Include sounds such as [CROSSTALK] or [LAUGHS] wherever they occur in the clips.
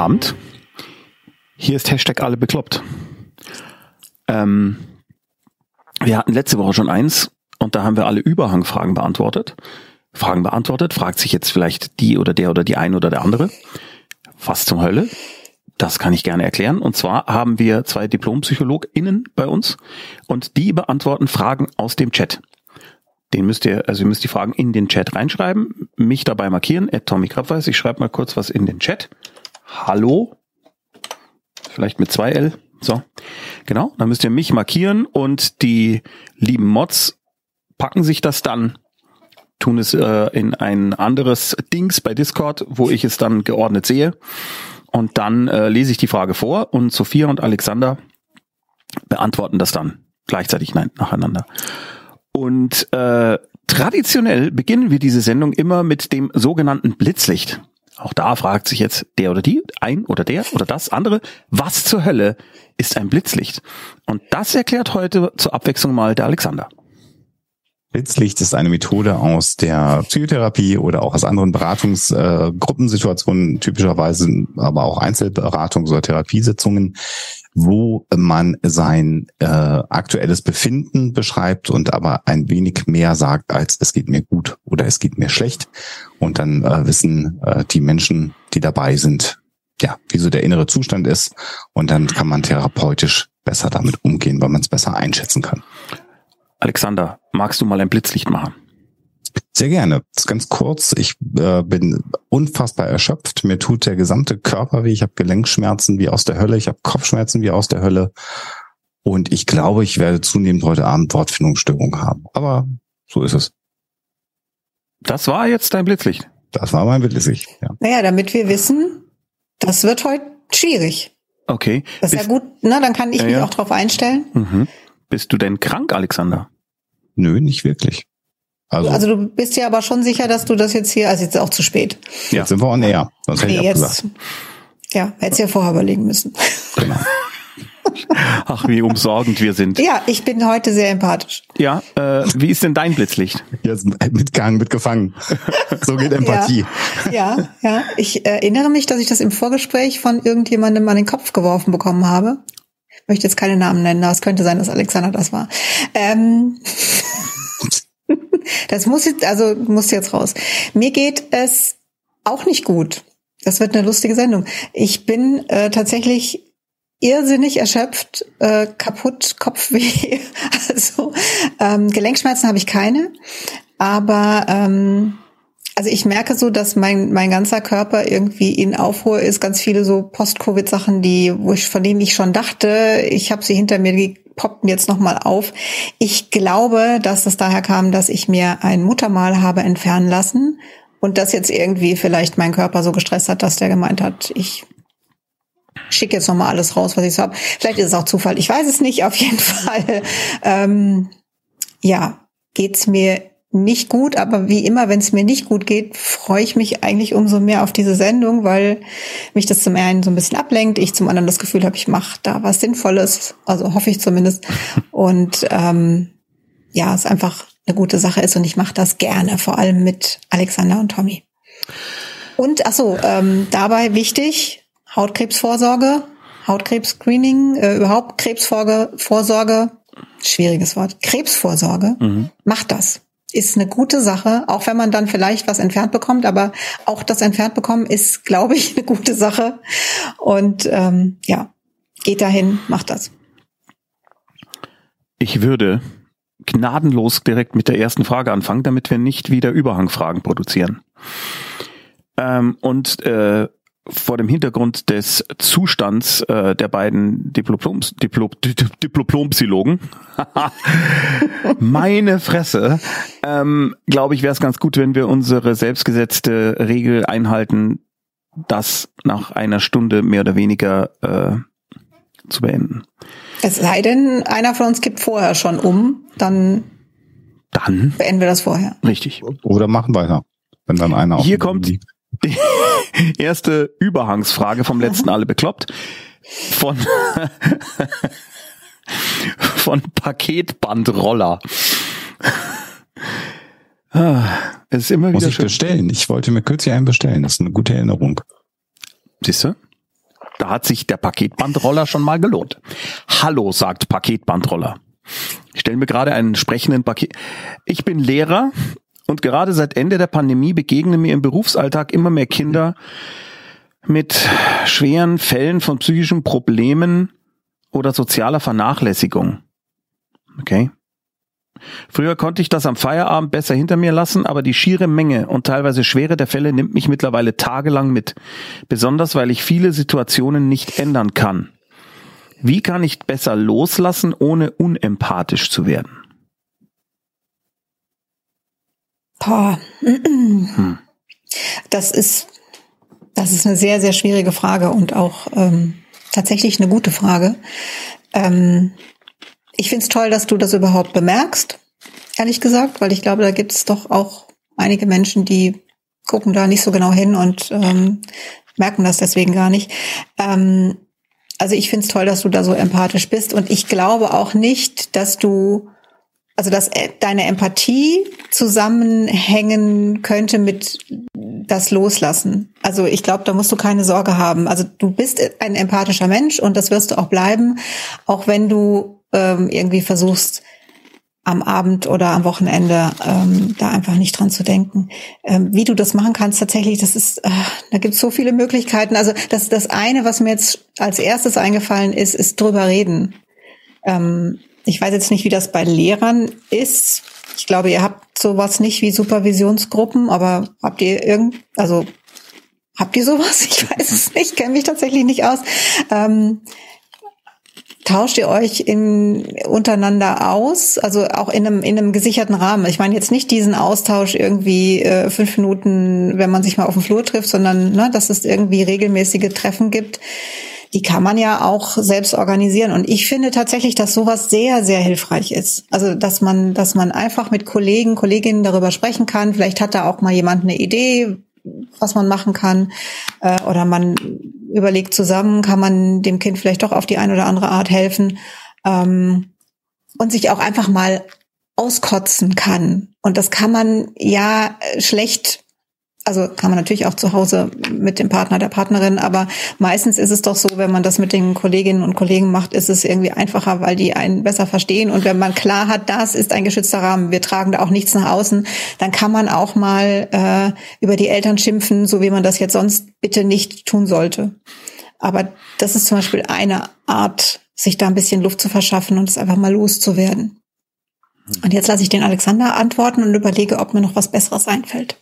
Abend. Hier ist Hashtag alle bekloppt. Ähm, wir hatten letzte Woche schon eins und da haben wir alle Überhangfragen beantwortet. Fragen beantwortet, fragt sich jetzt vielleicht die oder der oder die ein oder der andere. Was zum Hölle? Das kann ich gerne erklären. Und zwar haben wir zwei DiplompsychologInnen bei uns und die beantworten Fragen aus dem Chat. Den müsst ihr, also ihr müsst die Fragen in den Chat reinschreiben, mich dabei markieren, at Tommy Krabweis. Ich schreibe mal kurz was in den Chat. Hallo. Vielleicht mit zwei L. So. Genau. Dann müsst ihr mich markieren und die lieben Mods packen sich das dann, tun es äh, in ein anderes Dings bei Discord, wo ich es dann geordnet sehe. Und dann äh, lese ich die Frage vor und Sophia und Alexander beantworten das dann gleichzeitig, nein, nacheinander. Und äh, traditionell beginnen wir diese Sendung immer mit dem sogenannten Blitzlicht. Auch da fragt sich jetzt der oder die, ein oder der oder das andere, was zur Hölle ist ein Blitzlicht? Und das erklärt heute zur Abwechslung mal der Alexander. Blitzlicht ist eine Methode aus der Psychotherapie oder auch aus anderen Beratungsgruppensituationen, äh, typischerweise aber auch Einzelberatungs- oder Therapiesitzungen, wo man sein äh, aktuelles Befinden beschreibt und aber ein wenig mehr sagt als es geht mir gut oder es geht mir schlecht. Und dann äh, wissen äh, die Menschen, die dabei sind, ja, wie so der innere Zustand ist. Und dann kann man therapeutisch besser damit umgehen, weil man es besser einschätzen kann. Alexander, magst du mal ein Blitzlicht machen? Sehr gerne. Das ist ganz kurz. Ich äh, bin unfassbar erschöpft. Mir tut der gesamte Körper weh. Ich habe Gelenkschmerzen wie aus der Hölle. Ich habe Kopfschmerzen wie aus der Hölle. Und ich glaube, ich werde zunehmend heute Abend Wortfindungsstörungen haben. Aber so ist es. Das war jetzt dein Blitzlicht. Das war mein Blitzlicht, ja. Naja, damit wir wissen, das wird heute schwierig. Okay. Das ist Bist, ja gut, ne? Dann kann ich ja, mich ja. auch drauf einstellen. Mhm. Bist du denn krank, Alexander? Nö, nicht wirklich. Also, also du bist ja aber schon sicher, dass du das jetzt hier, also jetzt ist auch zu spät. Ja. Jetzt sind wir on air. Sonst hätte nee, ich jetzt. Ja, hättest ja vorher überlegen müssen. Genau. [LAUGHS] Ach, wie umsorgend wir sind. Ja, ich bin heute sehr empathisch. Ja, äh, wie ist denn dein Blitzlicht? Jetzt mitgehangen, mitgefangen. [LAUGHS] So geht Empathie. Ja, ja, ja. Ich erinnere mich, dass ich das im Vorgespräch von irgendjemandem an den Kopf geworfen bekommen habe möchte jetzt keine Namen nennen, aber es könnte sein, dass Alexander das war. Ähm, [LAUGHS] das muss jetzt, also muss jetzt raus. Mir geht es auch nicht gut. Das wird eine lustige Sendung. Ich bin äh, tatsächlich irrsinnig erschöpft, äh, kaputt, Kopfweh. [LAUGHS] Also ähm, Gelenkschmerzen habe ich keine, aber ähm, also ich merke so, dass mein, mein ganzer Körper irgendwie in Aufruhr ist. Ganz viele so Post-Covid-Sachen, die, wo ich, von denen ich schon dachte, ich habe sie hinter mir, poppten jetzt nochmal auf. Ich glaube, dass das daher kam, dass ich mir ein Muttermal habe entfernen lassen und das jetzt irgendwie vielleicht mein Körper so gestresst hat, dass der gemeint hat, ich schicke jetzt nochmal alles raus, was ich so habe. Vielleicht ist es auch Zufall, ich weiß es nicht. Auf jeden [LAUGHS] Fall, ähm, ja, geht's mir nicht gut, aber wie immer, wenn es mir nicht gut geht, freue ich mich eigentlich umso mehr auf diese Sendung, weil mich das zum einen so ein bisschen ablenkt, ich zum anderen das Gefühl habe, ich mache da was Sinnvolles, also hoffe ich zumindest. [LAUGHS] Und ähm, ja, es einfach eine gute Sache ist und ich mache das gerne, vor allem mit Alexander und Tommy. Und ach so, ähm, dabei wichtig, Hautkrebsvorsorge, Hautkrebsscreening, äh, überhaupt Krebsvorsorge, schwieriges Wort, Krebsvorsorge, mhm. macht das ist eine gute Sache, auch wenn man dann vielleicht was entfernt bekommt, aber auch das entfernt bekommen ist, glaube ich, [LAUGHS] eine gute Sache. Und ähm, ja, geht dahin, macht das. Ich würde gnadenlos direkt mit der ersten Frage anfangen, damit wir nicht wieder Überhangfragen produzieren. Ähm, und äh, vor dem Hintergrund des Zustands äh, der beiden Diploms, Diplom, Diplompsychologen, [LAUGHS] meine Fresse, ähm, glaube ich, wäre es ganz gut, wenn wir unsere selbstgesetzte Regel einhalten, das nach einer Stunde mehr oder weniger äh, zu beenden. Es sei denn, einer von uns kippt vorher schon um, dann, dann beenden wir das vorher. Richtig. Oder machen weiter, wenn dann einer Hier kommt liegt die [LAUGHS] erste Überhangsfrage vom letzten alle bekloppt. Von, [LAUGHS] von Paketbandroller. Ah, es ist immer Muss wieder ich schön. bestellen. Ich wollte mir kürzlich einen bestellen. Das ist eine gute Erinnerung. Siehst du? Da hat sich der Paketbandroller schon mal gelohnt. Hallo, sagt Paketbandroller. Ich stelle mir gerade einen sprechenden Paket. Ich bin Lehrer und gerade seit Ende der Pandemie begegnen mir im Berufsalltag immer mehr Kinder mit schweren Fällen von psychischen Problemen oder sozialer Vernachlässigung. Okay. Früher konnte ich das am Feierabend besser hinter mir lassen, aber die schiere Menge und teilweise Schwere der Fälle nimmt mich mittlerweile tagelang mit. Besonders weil ich viele Situationen nicht ändern kann. Wie kann ich besser loslassen, ohne unempathisch zu werden? Hm. Das ist, das ist eine sehr, sehr schwierige Frage und auch ähm, tatsächlich eine gute Frage. Ähm, ich finde es toll, dass du das überhaupt bemerkst, ehrlich gesagt, weil ich glaube, da gibt es doch auch einige Menschen, die gucken da nicht so genau hin und ähm, merken das deswegen gar nicht. Ähm, also ich finde es toll, dass du da so empathisch bist und ich glaube auch nicht, dass du, also dass äh, deine Empathie zusammenhängen könnte mit das Loslassen. Also ich glaube, da musst du keine Sorge haben. Also du bist ein empathischer Mensch und das wirst du auch bleiben, auch wenn du ähm, irgendwie versuchst, am Abend oder am Wochenende ähm, da einfach nicht dran zu denken. Ähm, wie du das machen kannst, tatsächlich, das ist, äh, da gibt es so viele Möglichkeiten. Also das, das eine, was mir jetzt als erstes eingefallen ist, ist drüber reden. Ähm, ich weiß jetzt nicht, wie das bei Lehrern ist. Ich glaube, ihr habt sowas nicht wie Supervisionsgruppen, aber habt ihr irgend, also habt ihr sowas? [LAUGHS] Ich weiß es nicht, kenne mich tatsächlich nicht aus. Ähm, tauscht ihr euch in, untereinander aus, also auch in einem, in einem gesicherten Rahmen? Ich meine jetzt nicht diesen Austausch irgendwie äh, fünf Minuten, wenn man sich mal auf dem Flur trifft, sondern ne, dass es irgendwie regelmäßige Treffen gibt. Die kann man ja auch selbst organisieren. Und ich finde tatsächlich, dass sowas sehr, sehr hilfreich ist. Also, dass man, dass man einfach mit Kollegen, Kolleginnen darüber sprechen kann. Vielleicht hat da auch mal jemand eine Idee, was man machen kann. Äh, oder man überlegt zusammen, kann man dem Kind vielleicht doch auf die eine oder andere Art helfen. Ähm, und sich auch einfach mal auskotzen kann. Und das kann man ja schlecht also kann man natürlich auch zu Hause mit dem Partner, der Partnerin, aber meistens ist es doch so, wenn man das mit den Kolleginnen und Kollegen macht, ist es irgendwie einfacher, weil die einen besser verstehen. Und wenn man klar hat, das ist ein geschützter Rahmen, wir tragen da auch nichts nach außen, dann kann man auch mal äh, über die Eltern schimpfen, so wie man das jetzt sonst bitte nicht tun sollte. Aber das ist zum Beispiel eine Art, sich da ein bisschen Luft zu verschaffen und es einfach mal loszuwerden. Und jetzt lasse ich den Alexander antworten und überlege, ob mir noch was Besseres einfällt.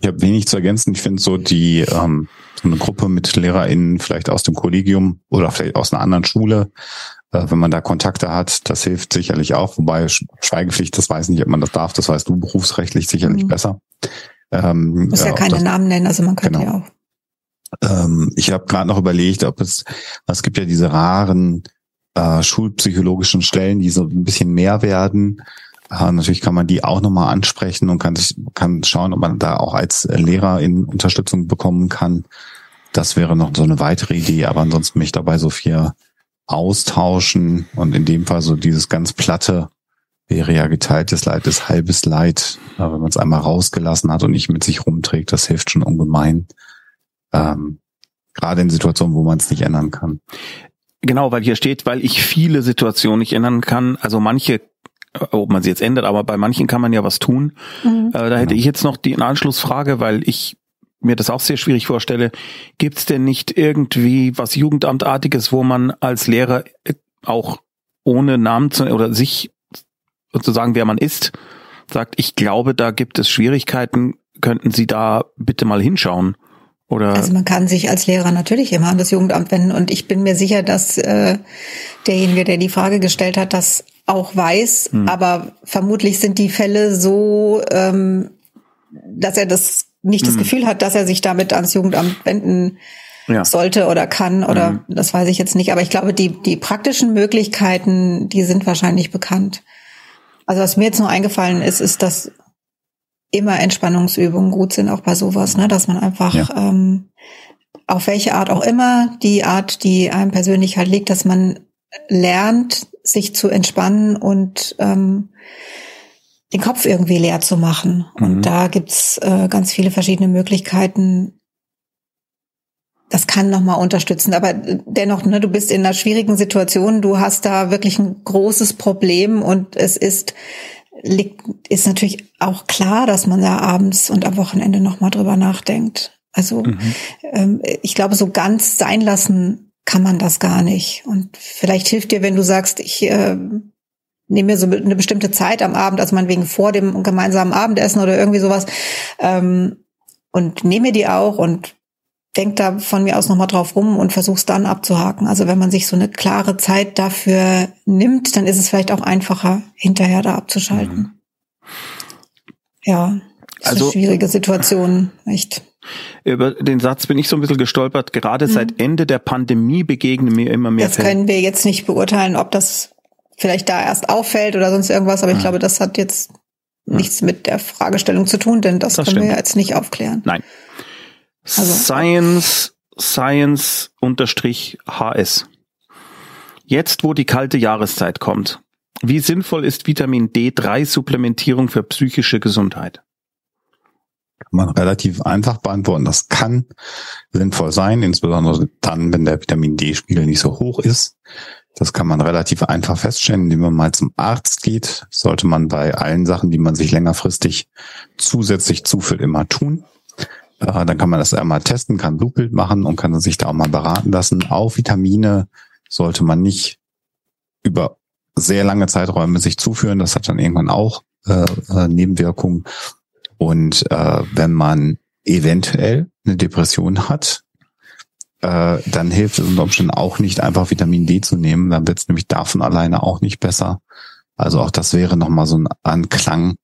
Ich habe wenig zu ergänzen. Ich finde so die ähm, so eine Gruppe mit LehrerInnen vielleicht aus dem Kollegium oder vielleicht aus einer anderen Schule, äh, wenn man da Kontakte hat, das hilft sicherlich auch. Wobei Schweigepflicht, das weiß nicht, ob man das darf. Das weißt du berufsrechtlich sicherlich mhm. besser. Ähm, Muss ja äh, keine das, Namen nennen, also man könnte genau. ja auch. Ähm, ich habe gerade noch überlegt, ob es, es gibt ja diese raren äh, schulpsychologischen Stellen, die so ein bisschen mehr werden. Äh, natürlich kann man die auch nochmal ansprechen und kann, sich, kann schauen, ob man da auch als Lehrer in Unterstützung bekommen kann. Das wäre noch so eine weitere Idee, aber ansonsten mich dabei so viel austauschen und in dem Fall so dieses ganz platte wäre ja geteiltes Leid ist halbes Leid, wenn man es einmal rausgelassen hat und nicht mit sich rumträgt, das hilft schon ungemein. Ähm, gerade in Situationen, wo man es nicht ändern kann. Genau, weil hier steht, weil ich viele Situationen nicht ändern kann. Also manche ob man sie jetzt ändert, aber bei manchen kann man ja was tun. Mhm. Äh, da hätte ich jetzt noch die Anschlussfrage, weil ich mir das auch sehr schwierig vorstelle. Gibt es denn nicht irgendwie was Jugendamtartiges, wo man als Lehrer auch ohne Namen zu oder sich zu sagen, wer man ist, sagt, ich glaube, da gibt es Schwierigkeiten, könnten Sie da bitte mal hinschauen? Oder? Also man kann sich als Lehrer natürlich immer an das Jugendamt wenden und ich bin mir sicher, dass äh, derjenige, der die Frage gestellt hat, das auch weiß, hm. aber vermutlich sind die Fälle so, ähm, dass er das nicht das hm. Gefühl hat, dass er sich damit ans Jugendamt wenden ja. sollte oder kann oder mhm. das weiß ich jetzt nicht. Aber ich glaube, die, die praktischen Möglichkeiten, die sind wahrscheinlich bekannt. Also was mir jetzt noch eingefallen ist, ist, dass immer Entspannungsübungen gut sind, auch bei sowas, ne? dass man einfach ja. ähm, auf welche Art auch immer, die Art, die einem persönlich halt liegt, dass man lernt, sich zu entspannen und ähm, den Kopf irgendwie leer zu machen. Mhm. Und da gibt's äh, ganz viele verschiedene Möglichkeiten. das kann nochmal unterstützen. Aber dennoch, ne, du bist in einer schwierigen Situation, du hast da wirklich ein großes Problem und es ist, liegt, ist natürlich auch klar, dass man da abends und am Wochenende nochmal drüber nachdenkt. Also mhm. ähm, ich glaube, so ganz sein lassen kann man das gar nicht. Und vielleicht hilft dir, wenn du sagst, ich äh, nehme mir so eine bestimmte Zeit am Abend, also meinetwegen vor dem gemeinsamen Abendessen oder irgendwie sowas, ähm, und nehme die auch und denk da von mir aus nochmal drauf rum und versuch's dann abzuhaken. Also wenn man sich so eine klare Zeit dafür nimmt, dann ist es vielleicht auch einfacher, hinterher da abzuschalten. Mhm. Ja, ist also, eine schwierige Situation, echt. Über den Satz bin ich so ein bisschen gestolpert. Gerade mhm. seit Ende der Pandemie begegnen mir immer mehr. Das Fälle. können wir jetzt nicht beurteilen, ob das vielleicht da erst auffällt oder sonst irgendwas, aber ich mhm. glaube, das hat jetzt nichts mit der Fragestellung zu tun, denn das, das können stimmt. wir jetzt nicht aufklären. Nein. Also, Science, Science unterstrich HS. Jetzt, wo die kalte Jahreszeit kommt, wie sinnvoll ist Vitamin D3-Supplementierung für psychische Gesundheit? Kann man relativ einfach beantworten. Das kann sinnvoll sein, insbesondere dann, wenn der Vitamin D-Spiegel nicht so hoch ist. Das kann man relativ einfach feststellen, indem man mal zum Arzt geht. Sollte man bei allen Sachen, die man sich längerfristig zusätzlich zuführt, immer tun. Äh, dann kann man das einmal testen, kann Blutbild machen und kann sich da auch mal beraten lassen. Auch Vitamine sollte man nicht über sehr lange Zeiträume sich zuführen. Das hat dann irgendwann auch äh, äh, Nebenwirkungen. Und äh, wenn man eventuell eine Depression hat, äh, dann hilft es unter Umständen auch nicht, einfach Vitamin D zu nehmen. Dann wird es nämlich davon alleine auch nicht besser. Also auch das wäre nochmal so ein Anklang,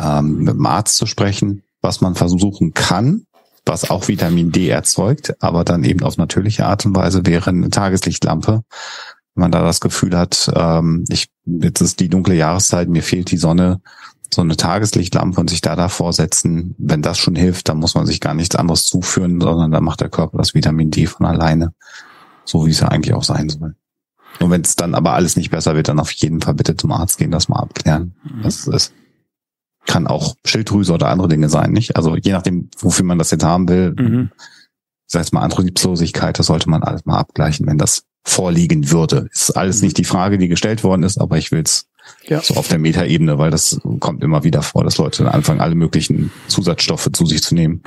ähm, mit dem Arzt zu sprechen, was man versuchen kann, was auch Vitamin D erzeugt, aber dann eben auf natürliche Art und Weise wäre eine Tageslichtlampe. Wenn man da das Gefühl hat, ähm, ich, jetzt ist die dunkle Jahreszeit, mir fehlt die Sonne, so eine Tageslichtlampe und sich da davor setzen, wenn das schon hilft, dann muss man sich gar nichts anderes zuführen, sondern dann macht der Körper das Vitamin D von alleine, so wie es ja eigentlich auch sein soll. Und wenn es dann aber alles nicht besser wird, dann auf jeden Fall bitte zum Arzt gehen, das mal abklären, mhm. es ist kann auch Schilddrüse oder andere Dinge sein, nicht? Also je nachdem, wofür man das jetzt haben will, mhm. sei es mal Antriebslosigkeit, das sollte man alles mal abgleichen, wenn das vorliegen würde. Ist alles mhm. nicht die Frage, die gestellt worden ist, aber ich will es ja. so auf der Metaebene, weil das kommt immer wieder vor, dass Leute dann anfangen, alle möglichen Zusatzstoffe zu sich zu nehmen.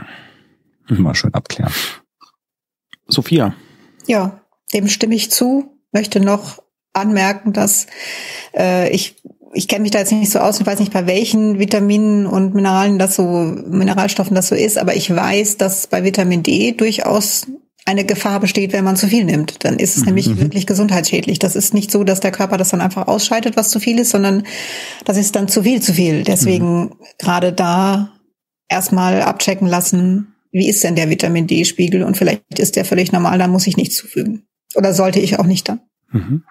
Immer schön abklären. Sophia. Ja, dem stimme ich zu. Möchte noch anmerken, dass äh, ich ich kenne mich da jetzt nicht so aus und weiß nicht, bei welchen Vitaminen und Mineralen das so, Mineralstoffen das so ist, aber ich weiß, dass bei Vitamin D durchaus eine Gefahr besteht, wenn man zu viel nimmt. Dann ist es mhm. nämlich mhm. wirklich gesundheitsschädlich. Das ist nicht so, dass der Körper das dann einfach ausscheidet, was zu viel ist, sondern das ist dann zu viel zu viel. Deswegen mhm. gerade da erstmal abchecken lassen, wie ist denn der Vitamin D-Spiegel und vielleicht ist der völlig normal, dann muss ich nichts zufügen. Oder sollte ich auch nicht dann. Mhm.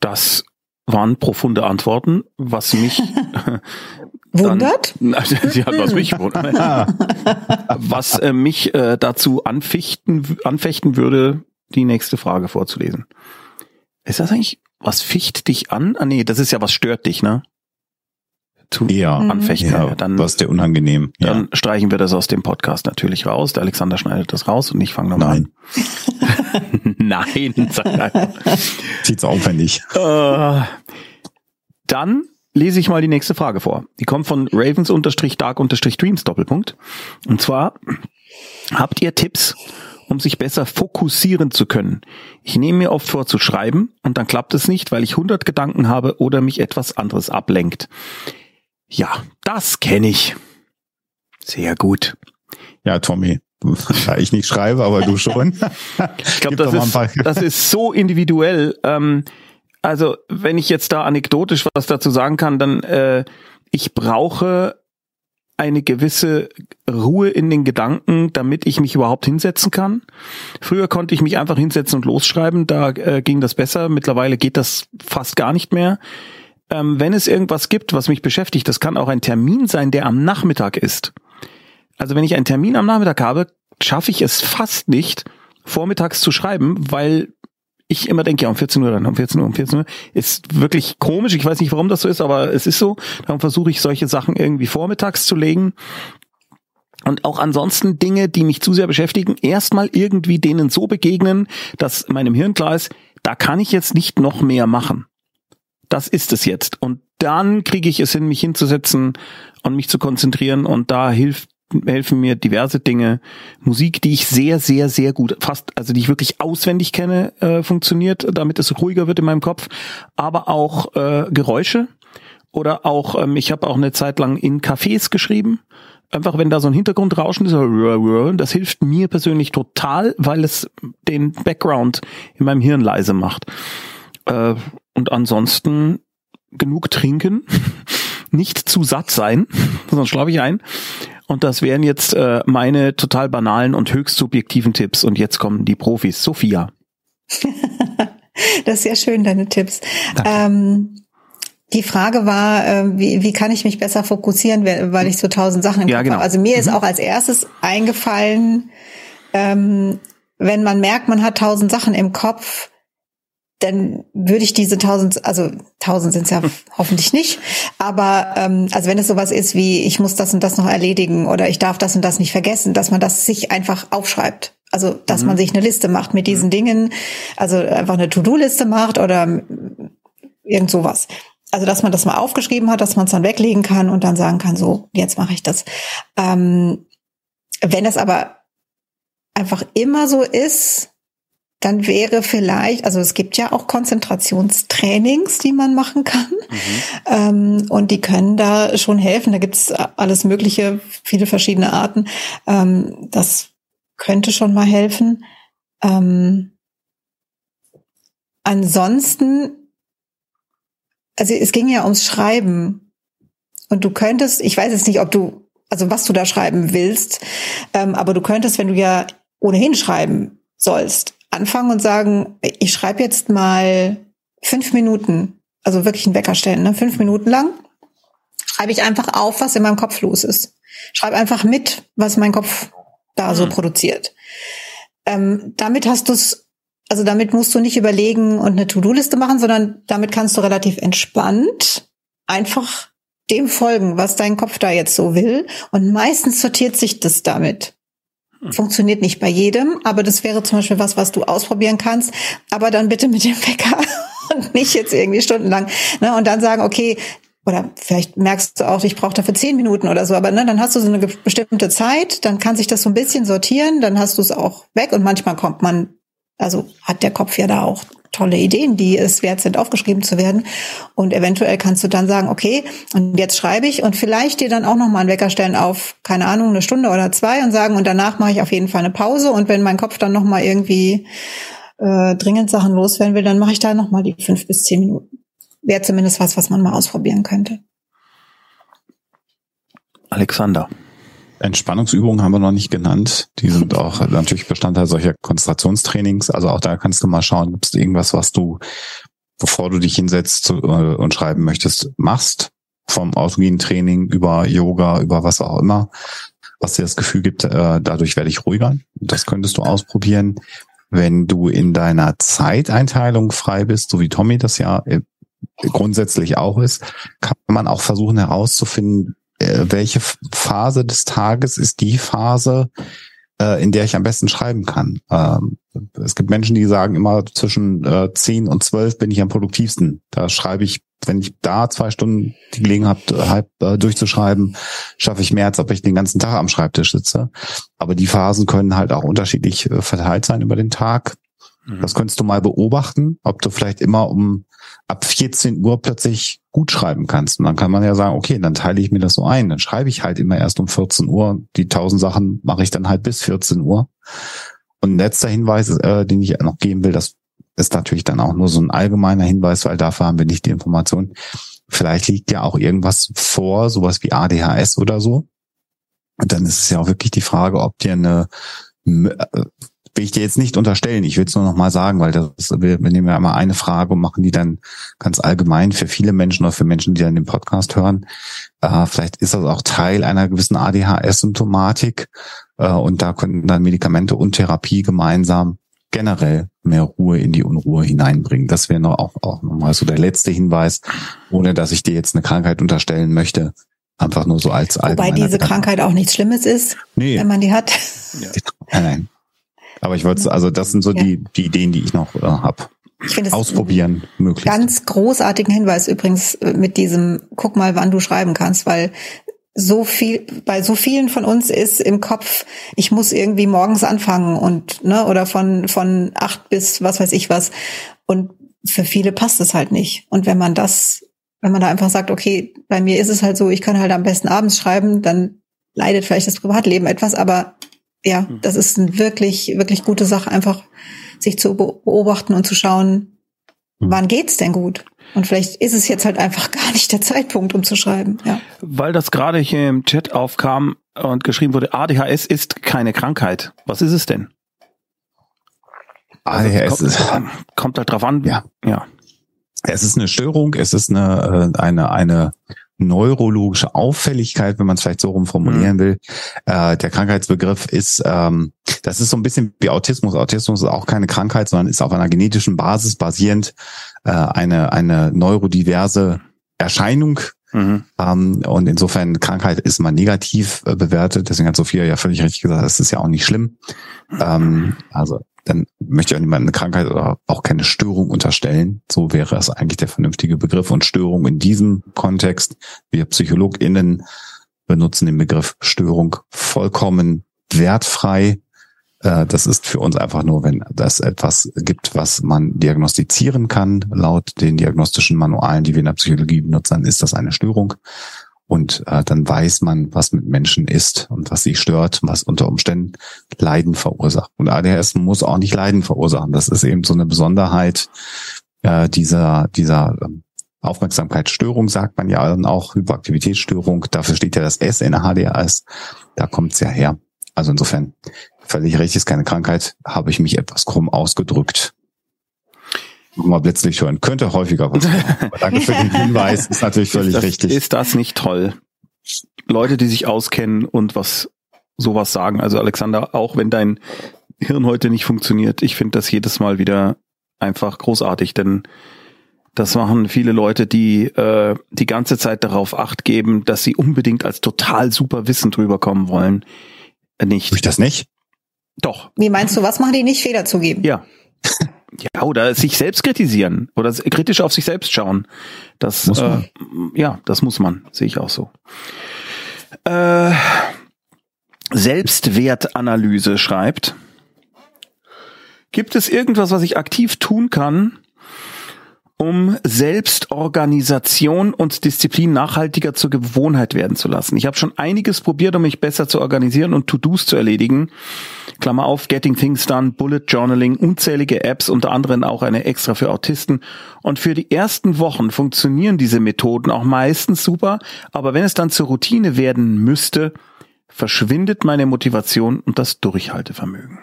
Das waren profunde Antworten, was mich [LAUGHS] wundert. Dann, [LAUGHS] ja, was mich wundert. [LAUGHS] was äh, mich äh, dazu anfichten, anfechten würde, die nächste Frage vorzulesen. Ist das eigentlich, was ficht dich an? Ah nee, das ist ja, was stört dich, ne? Zu ja, anfechten. Ja, dann, was der unangenehm. Dann ja. streichen wir das aus dem Podcast natürlich raus. Der Alexander schneidet das raus und ich fange nochmal an. [LAUGHS] Nein, sag einfach. Zieht's aufwendig. Äh, dann lese ich mal die nächste Frage vor. Die kommt von Ravens-Dark-Dreams Doppelpunkt. Und zwar, habt ihr Tipps, um sich besser fokussieren zu können? Ich nehme mir oft vor zu schreiben und dann klappt es nicht, weil ich 100 Gedanken habe oder mich etwas anderes ablenkt. Ja, das kenne ich. Sehr gut. Ja, Tommy, ich nicht schreibe, aber du schon. [LAUGHS] ich glaube, das, das ist so individuell. Ähm, also wenn ich jetzt da anekdotisch was dazu sagen kann, dann äh, ich brauche eine gewisse Ruhe in den Gedanken, damit ich mich überhaupt hinsetzen kann. Früher konnte ich mich einfach hinsetzen und losschreiben, da äh, ging das besser. Mittlerweile geht das fast gar nicht mehr. Ähm, wenn es irgendwas gibt, was mich beschäftigt, das kann auch ein Termin sein, der am Nachmittag ist. Also wenn ich einen Termin am Nachmittag habe, schaffe ich es fast nicht, vormittags zu schreiben, weil ich immer denke, ja, um 14 Uhr dann, um 14 Uhr, um 14 Uhr. Ist wirklich komisch. Ich weiß nicht, warum das so ist, aber es ist so. Darum versuche ich solche Sachen irgendwie vormittags zu legen. Und auch ansonsten Dinge, die mich zu sehr beschäftigen, erstmal irgendwie denen so begegnen, dass meinem Hirn klar ist, da kann ich jetzt nicht noch mehr machen. Das ist es jetzt. Und dann kriege ich es hin, mich hinzusetzen und mich zu konzentrieren. Und da hilft helfen mir diverse Dinge. Musik, die ich sehr, sehr, sehr gut, fast, also die ich wirklich auswendig kenne, äh, funktioniert, damit es ruhiger wird in meinem Kopf. Aber auch äh, Geräusche oder auch, ähm, ich habe auch eine Zeit lang in Cafés geschrieben. Einfach, wenn da so ein Hintergrundrauschen ist, das hilft mir persönlich total, weil es den Background in meinem Hirn leise macht. Äh, und ansonsten genug trinken, [LAUGHS] nicht zu satt sein, [LAUGHS] sonst schlafe ich ein. Und das wären jetzt äh, meine total banalen und höchst subjektiven Tipps. Und jetzt kommen die Profis. Sophia. [LAUGHS] das ist sehr schön, deine Tipps. Ähm, die Frage war, äh, wie, wie kann ich mich besser fokussieren, weil ich so tausend Sachen im ja, Kopf genau. habe. Also mir mhm. ist auch als erstes eingefallen, ähm, wenn man merkt, man hat tausend Sachen im Kopf, dann würde ich diese tausend, also tausend sind es ja hm. hoffentlich nicht, aber ähm, also wenn es sowas ist wie, ich muss das und das noch erledigen oder ich darf das und das nicht vergessen, dass man das sich einfach aufschreibt. Also, dass mhm. man sich eine Liste macht mit diesen mhm. Dingen, also einfach eine To-Do-Liste macht oder irgend sowas. Also, dass man das mal aufgeschrieben hat, dass man es dann weglegen kann und dann sagen kann, so, jetzt mache ich das. Ähm, wenn das aber einfach immer so ist, dann wäre vielleicht, also es gibt ja auch Konzentrationstrainings, die man machen kann. Mhm. Ähm, und die können da schon helfen. Da gibt's alles Mögliche, viele verschiedene Arten. Ähm, das könnte schon mal helfen. Ähm, ansonsten, also es ging ja ums Schreiben. Und du könntest, ich weiß jetzt nicht, ob du, also was du da schreiben willst, ähm, aber du könntest, wenn du ja ohnehin schreiben sollst, anfangen und sagen, ich schreibe jetzt mal fünf Minuten, also wirklich einen Wecker stellen, ne? fünf Minuten lang, schreibe ich einfach auf, was in meinem Kopf los ist. Schreibe einfach mit, was mein Kopf da so mhm. produziert. Ähm, damit hast du es, also damit musst du nicht überlegen und eine To-Do-Liste machen, sondern damit kannst du relativ entspannt einfach dem folgen, was dein Kopf da jetzt so will. Und meistens sortiert sich das damit. Funktioniert nicht bei jedem, aber das wäre zum Beispiel was, was du ausprobieren kannst. Aber dann bitte mit dem Wecker [LAUGHS] und nicht jetzt irgendwie stundenlang. Ne? Und dann sagen, okay, oder vielleicht merkst du auch, ich brauche dafür zehn Minuten oder so, aber ne, dann hast du so eine bestimmte Zeit, dann kann sich das so ein bisschen sortieren, dann hast du es auch weg und manchmal kommt man, also hat der Kopf ja da auch tolle Ideen, die es wert sind, aufgeschrieben zu werden. Und eventuell kannst du dann sagen, okay, und jetzt schreibe ich und vielleicht dir dann auch noch mal einen Wecker stellen auf, keine Ahnung, eine Stunde oder zwei und sagen, und danach mache ich auf jeden Fall eine Pause. Und wenn mein Kopf dann noch mal irgendwie äh, dringend Sachen loswerden will, dann mache ich da noch mal die fünf bis zehn Minuten. Wäre zumindest was, was man mal ausprobieren könnte. Alexander. Entspannungsübungen haben wir noch nicht genannt. Die sind auch natürlich Bestandteil solcher Konzentrationstrainings. Also auch da kannst du mal schauen, gibt es irgendwas, was du, bevor du dich hinsetzt und schreiben möchtest, machst. Vom autogenen Training über Yoga, über was auch immer, was dir das Gefühl gibt, äh, dadurch werde ich ruhiger. Das könntest du ausprobieren. Wenn du in deiner Zeiteinteilung frei bist, so wie Tommy das ja äh, grundsätzlich auch ist, kann man auch versuchen herauszufinden, äh, welche Phase des Tages ist die Phase, äh, in der ich am besten schreiben kann. Ähm, es gibt Menschen, die sagen immer zwischen äh, 10 und 12 bin ich am produktivsten. Da schreibe ich, wenn ich da zwei Stunden die Gelegenheit habe, äh, durchzuschreiben, schaffe ich mehr, als ob ich den ganzen Tag am Schreibtisch sitze. Aber die Phasen können halt auch unterschiedlich äh, verteilt sein über den Tag. Mhm. Das könntest du mal beobachten, ob du vielleicht immer um ab 14 Uhr plötzlich gut schreiben kannst. Und dann kann man ja sagen, okay, dann teile ich mir das so ein. Dann schreibe ich halt immer erst um 14 Uhr. Die tausend Sachen mache ich dann halt bis 14 Uhr. Und letzter Hinweis, äh, den ich noch geben will, das ist natürlich dann auch nur so ein allgemeiner Hinweis, weil dafür haben wir nicht die Information. Vielleicht liegt ja auch irgendwas vor, sowas wie ADHS oder so. Und dann ist es ja auch wirklich die Frage, ob dir eine äh, will ich dir jetzt nicht unterstellen. Ich will es nur noch mal sagen, weil das, wir, wir nehmen ja immer eine Frage und machen die dann ganz allgemein für viele Menschen oder für Menschen, die dann den Podcast hören. Äh, vielleicht ist das auch Teil einer gewissen ADHS-Symptomatik äh, und da könnten dann Medikamente und Therapie gemeinsam generell mehr Ruhe in die Unruhe hineinbringen. Das wäre noch auch, auch nochmal so der letzte Hinweis, ohne dass ich dir jetzt eine Krankheit unterstellen möchte. Einfach nur so als Wobei diese. Krankheit auch nichts Schlimmes ist, nee. wenn man die hat. Ja. Nein, nein. Aber ich wollte, also das sind so ja. die, die Ideen, die ich noch äh, habe. Ich finde es ausprobieren möglich. Ganz großartigen Hinweis übrigens äh, mit diesem, guck mal, wann du schreiben kannst, weil so viel, bei so vielen von uns ist im Kopf, ich muss irgendwie morgens anfangen und, ne, oder von, von acht bis was weiß ich was. Und für viele passt es halt nicht. Und wenn man das, wenn man da einfach sagt, okay, bei mir ist es halt so, ich kann halt am besten abends schreiben, dann leidet vielleicht das Privatleben etwas, aber ja, hm. das ist eine wirklich, wirklich gute Sache, einfach sich zu beobachten und zu schauen, hm. wann geht's denn gut? Und vielleicht ist es jetzt halt einfach [LAUGHS] gar nicht der Zeitpunkt, um zu schreiben. Ja. Weil das gerade hier im Chat aufkam und geschrieben wurde, ADHS ist keine Krankheit. Was ist es denn? ADHS also, kommt, ist, kommt halt drauf an. Ja. ja. Es ist eine Störung, es ist eine, äh, eine, eine neurologische Auffälligkeit, wenn man es vielleicht so rum formulieren mhm. will. Äh, der Krankheitsbegriff ist, ähm, das ist so ein bisschen wie Autismus. Autismus ist auch keine Krankheit, sondern ist auf einer genetischen Basis basierend äh, eine, eine neurodiverse Erscheinung. Mhm. Ähm, und insofern Krankheit ist mal negativ äh, bewertet. Deswegen hat Sophia ja völlig richtig gesagt, das ist ja auch nicht schlimm. Ähm, also dann möchte ich auch niemand eine Krankheit oder auch keine Störung unterstellen. So wäre es eigentlich der vernünftige Begriff. Und Störung in diesem Kontext, wir PsychologInnen benutzen den Begriff Störung vollkommen wertfrei. Äh, das ist für uns einfach nur, wenn das etwas gibt, was man diagnostizieren kann. Laut den diagnostischen Manualen, die wir in der Psychologie benutzen, ist das eine Störung. Und äh, dann weiß man, was mit Menschen ist und was sie stört, was unter Umständen Leiden verursacht. Und ADHS muss auch nicht Leiden verursachen. Das ist eben so eine Besonderheit äh, dieser, dieser ähm, Aufmerksamkeitsstörung, sagt man ja dann auch, Hyperaktivitätsstörung. Dafür steht ja das S in der HDHS. Da kommt es ja her. Also insofern völlig recht, ist keine Krankheit, habe ich mich etwas krumm ausgedrückt mal Blitzlicht hören. Könnte häufiger [LAUGHS] was Danke für den Hinweis, ist natürlich völlig ist das, richtig. Ist das nicht toll? Leute, die sich auskennen und was sowas sagen. Also Alexander, auch wenn dein Hirn heute nicht funktioniert, ich finde das jedes Mal wieder einfach großartig, denn das machen viele Leute, die äh, die ganze Zeit darauf acht geben, dass sie unbedingt als total super Wissen drüber kommen wollen. Nicht. Tue ich das nicht? Doch. Wie meinst du, was machen die nicht, Fehler zugeben? Ja. [LAUGHS] Ja, oder sich selbst kritisieren oder kritisch auf sich selbst schauen. Das, muss man. Äh, ja, das muss man, sehe ich auch so. Äh, Selbstwertanalyse schreibt. Gibt es irgendwas, was ich aktiv tun kann, um Selbstorganisation und Disziplin nachhaltiger zur Gewohnheit werden zu lassen. Ich habe schon einiges probiert, um mich besser zu organisieren und To-Dos zu erledigen. Klammer auf, Getting Things Done, Bullet Journaling, unzählige Apps, unter anderem auch eine extra für Autisten. Und für die ersten Wochen funktionieren diese Methoden auch meistens super, aber wenn es dann zur Routine werden müsste, verschwindet meine Motivation und das Durchhaltevermögen.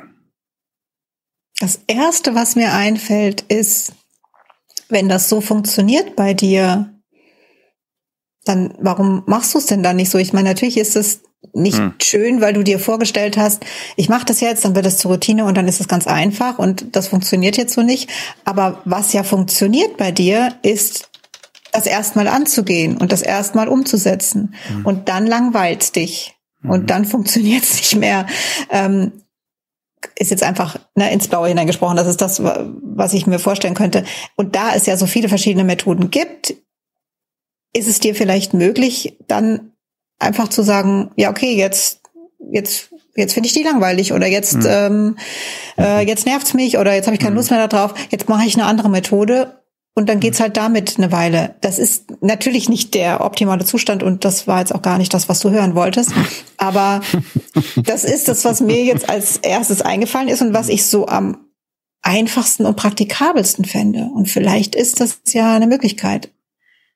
Das erste, was mir einfällt, ist, wenn das so funktioniert bei dir, dann warum machst du es denn dann nicht so? Ich meine, natürlich ist es nicht hm. schön, weil du dir vorgestellt hast, ich mache das jetzt, dann wird es zur Routine und dann ist es ganz einfach und das funktioniert jetzt so nicht. Aber was ja funktioniert bei dir, ist das erstmal anzugehen und das erstmal umzusetzen. Hm. Und dann langweilt dich. Hm. Und dann funktioniert es [LAUGHS] nicht mehr. Ähm, ist jetzt einfach ne, ins Blaue hineingesprochen. Das ist das, was ich mir vorstellen könnte. Und da es ja so viele verschiedene Methoden gibt, ist es dir vielleicht möglich, dann einfach zu sagen, ja, okay, jetzt, jetzt, jetzt finde ich die langweilig oder jetzt, mhm. ähm, äh, jetzt nervt's mich oder jetzt habe ich keine hm. Lust mehr darauf, jetzt mache ich eine andere Methode und dann geht's halt damit eine Weile. Das ist natürlich nicht der optimale Zustand und das war jetzt auch gar nicht das, was du hören wolltest. Aber [LAUGHS] das ist das, was mir jetzt als erstes eingefallen ist und was ich so am einfachsten und praktikabelsten fände. Und vielleicht ist das ja eine Möglichkeit,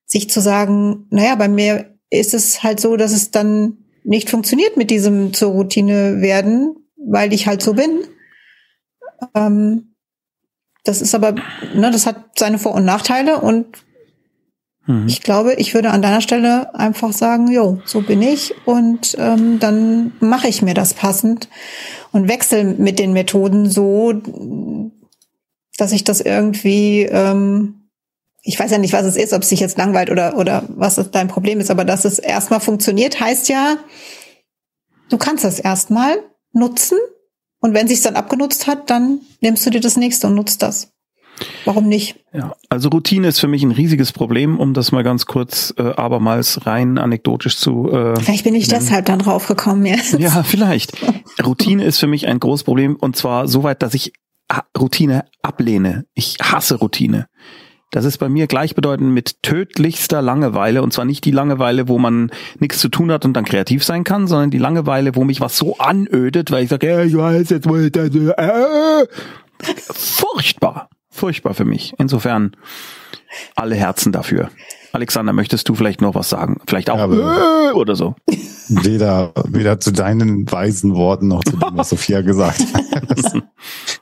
sich zu sagen, naja, bei mir ist es halt so, dass es dann nicht funktioniert mit diesem zur Routine werden, weil ich halt so bin. Ähm, das ist aber, ne, das hat seine Vor- und Nachteile und mhm. ich glaube, ich würde an deiner Stelle einfach sagen, jo, so bin ich und ähm, dann mache ich mir das passend und wechsle mit den Methoden so, dass ich das irgendwie ähm, ich weiß ja nicht, was es ist, ob es dich jetzt langweilt oder, oder was dein Problem ist, aber dass es erstmal funktioniert, heißt ja, du kannst das erstmal nutzen und wenn sich's dann abgenutzt hat, dann nimmst du dir das nächste und nutzt das. Warum nicht? Ja, also Routine ist für mich ein riesiges Problem, um das mal ganz kurz äh, abermals rein anekdotisch zu. Äh, vielleicht bin ich nennen. deshalb dann draufgekommen jetzt. Ja, vielleicht. [LAUGHS] Routine ist für mich ein großes Problem und zwar so weit, dass ich Routine ablehne. Ich hasse Routine. Das ist bei mir gleichbedeutend mit tödlichster Langeweile. Und zwar nicht die Langeweile, wo man nichts zu tun hat und dann kreativ sein kann, sondern die Langeweile, wo mich was so anödet, weil ich sage, ja, ich weiß jetzt, wo ich das, äh, furchtbar, furchtbar für mich. Insofern alle Herzen dafür. Alexander, möchtest du vielleicht noch was sagen? Vielleicht auch äh, oder so. [LAUGHS] Weder, weder zu deinen weisen Worten noch zu dem, was Sophia gesagt hat. [LAUGHS]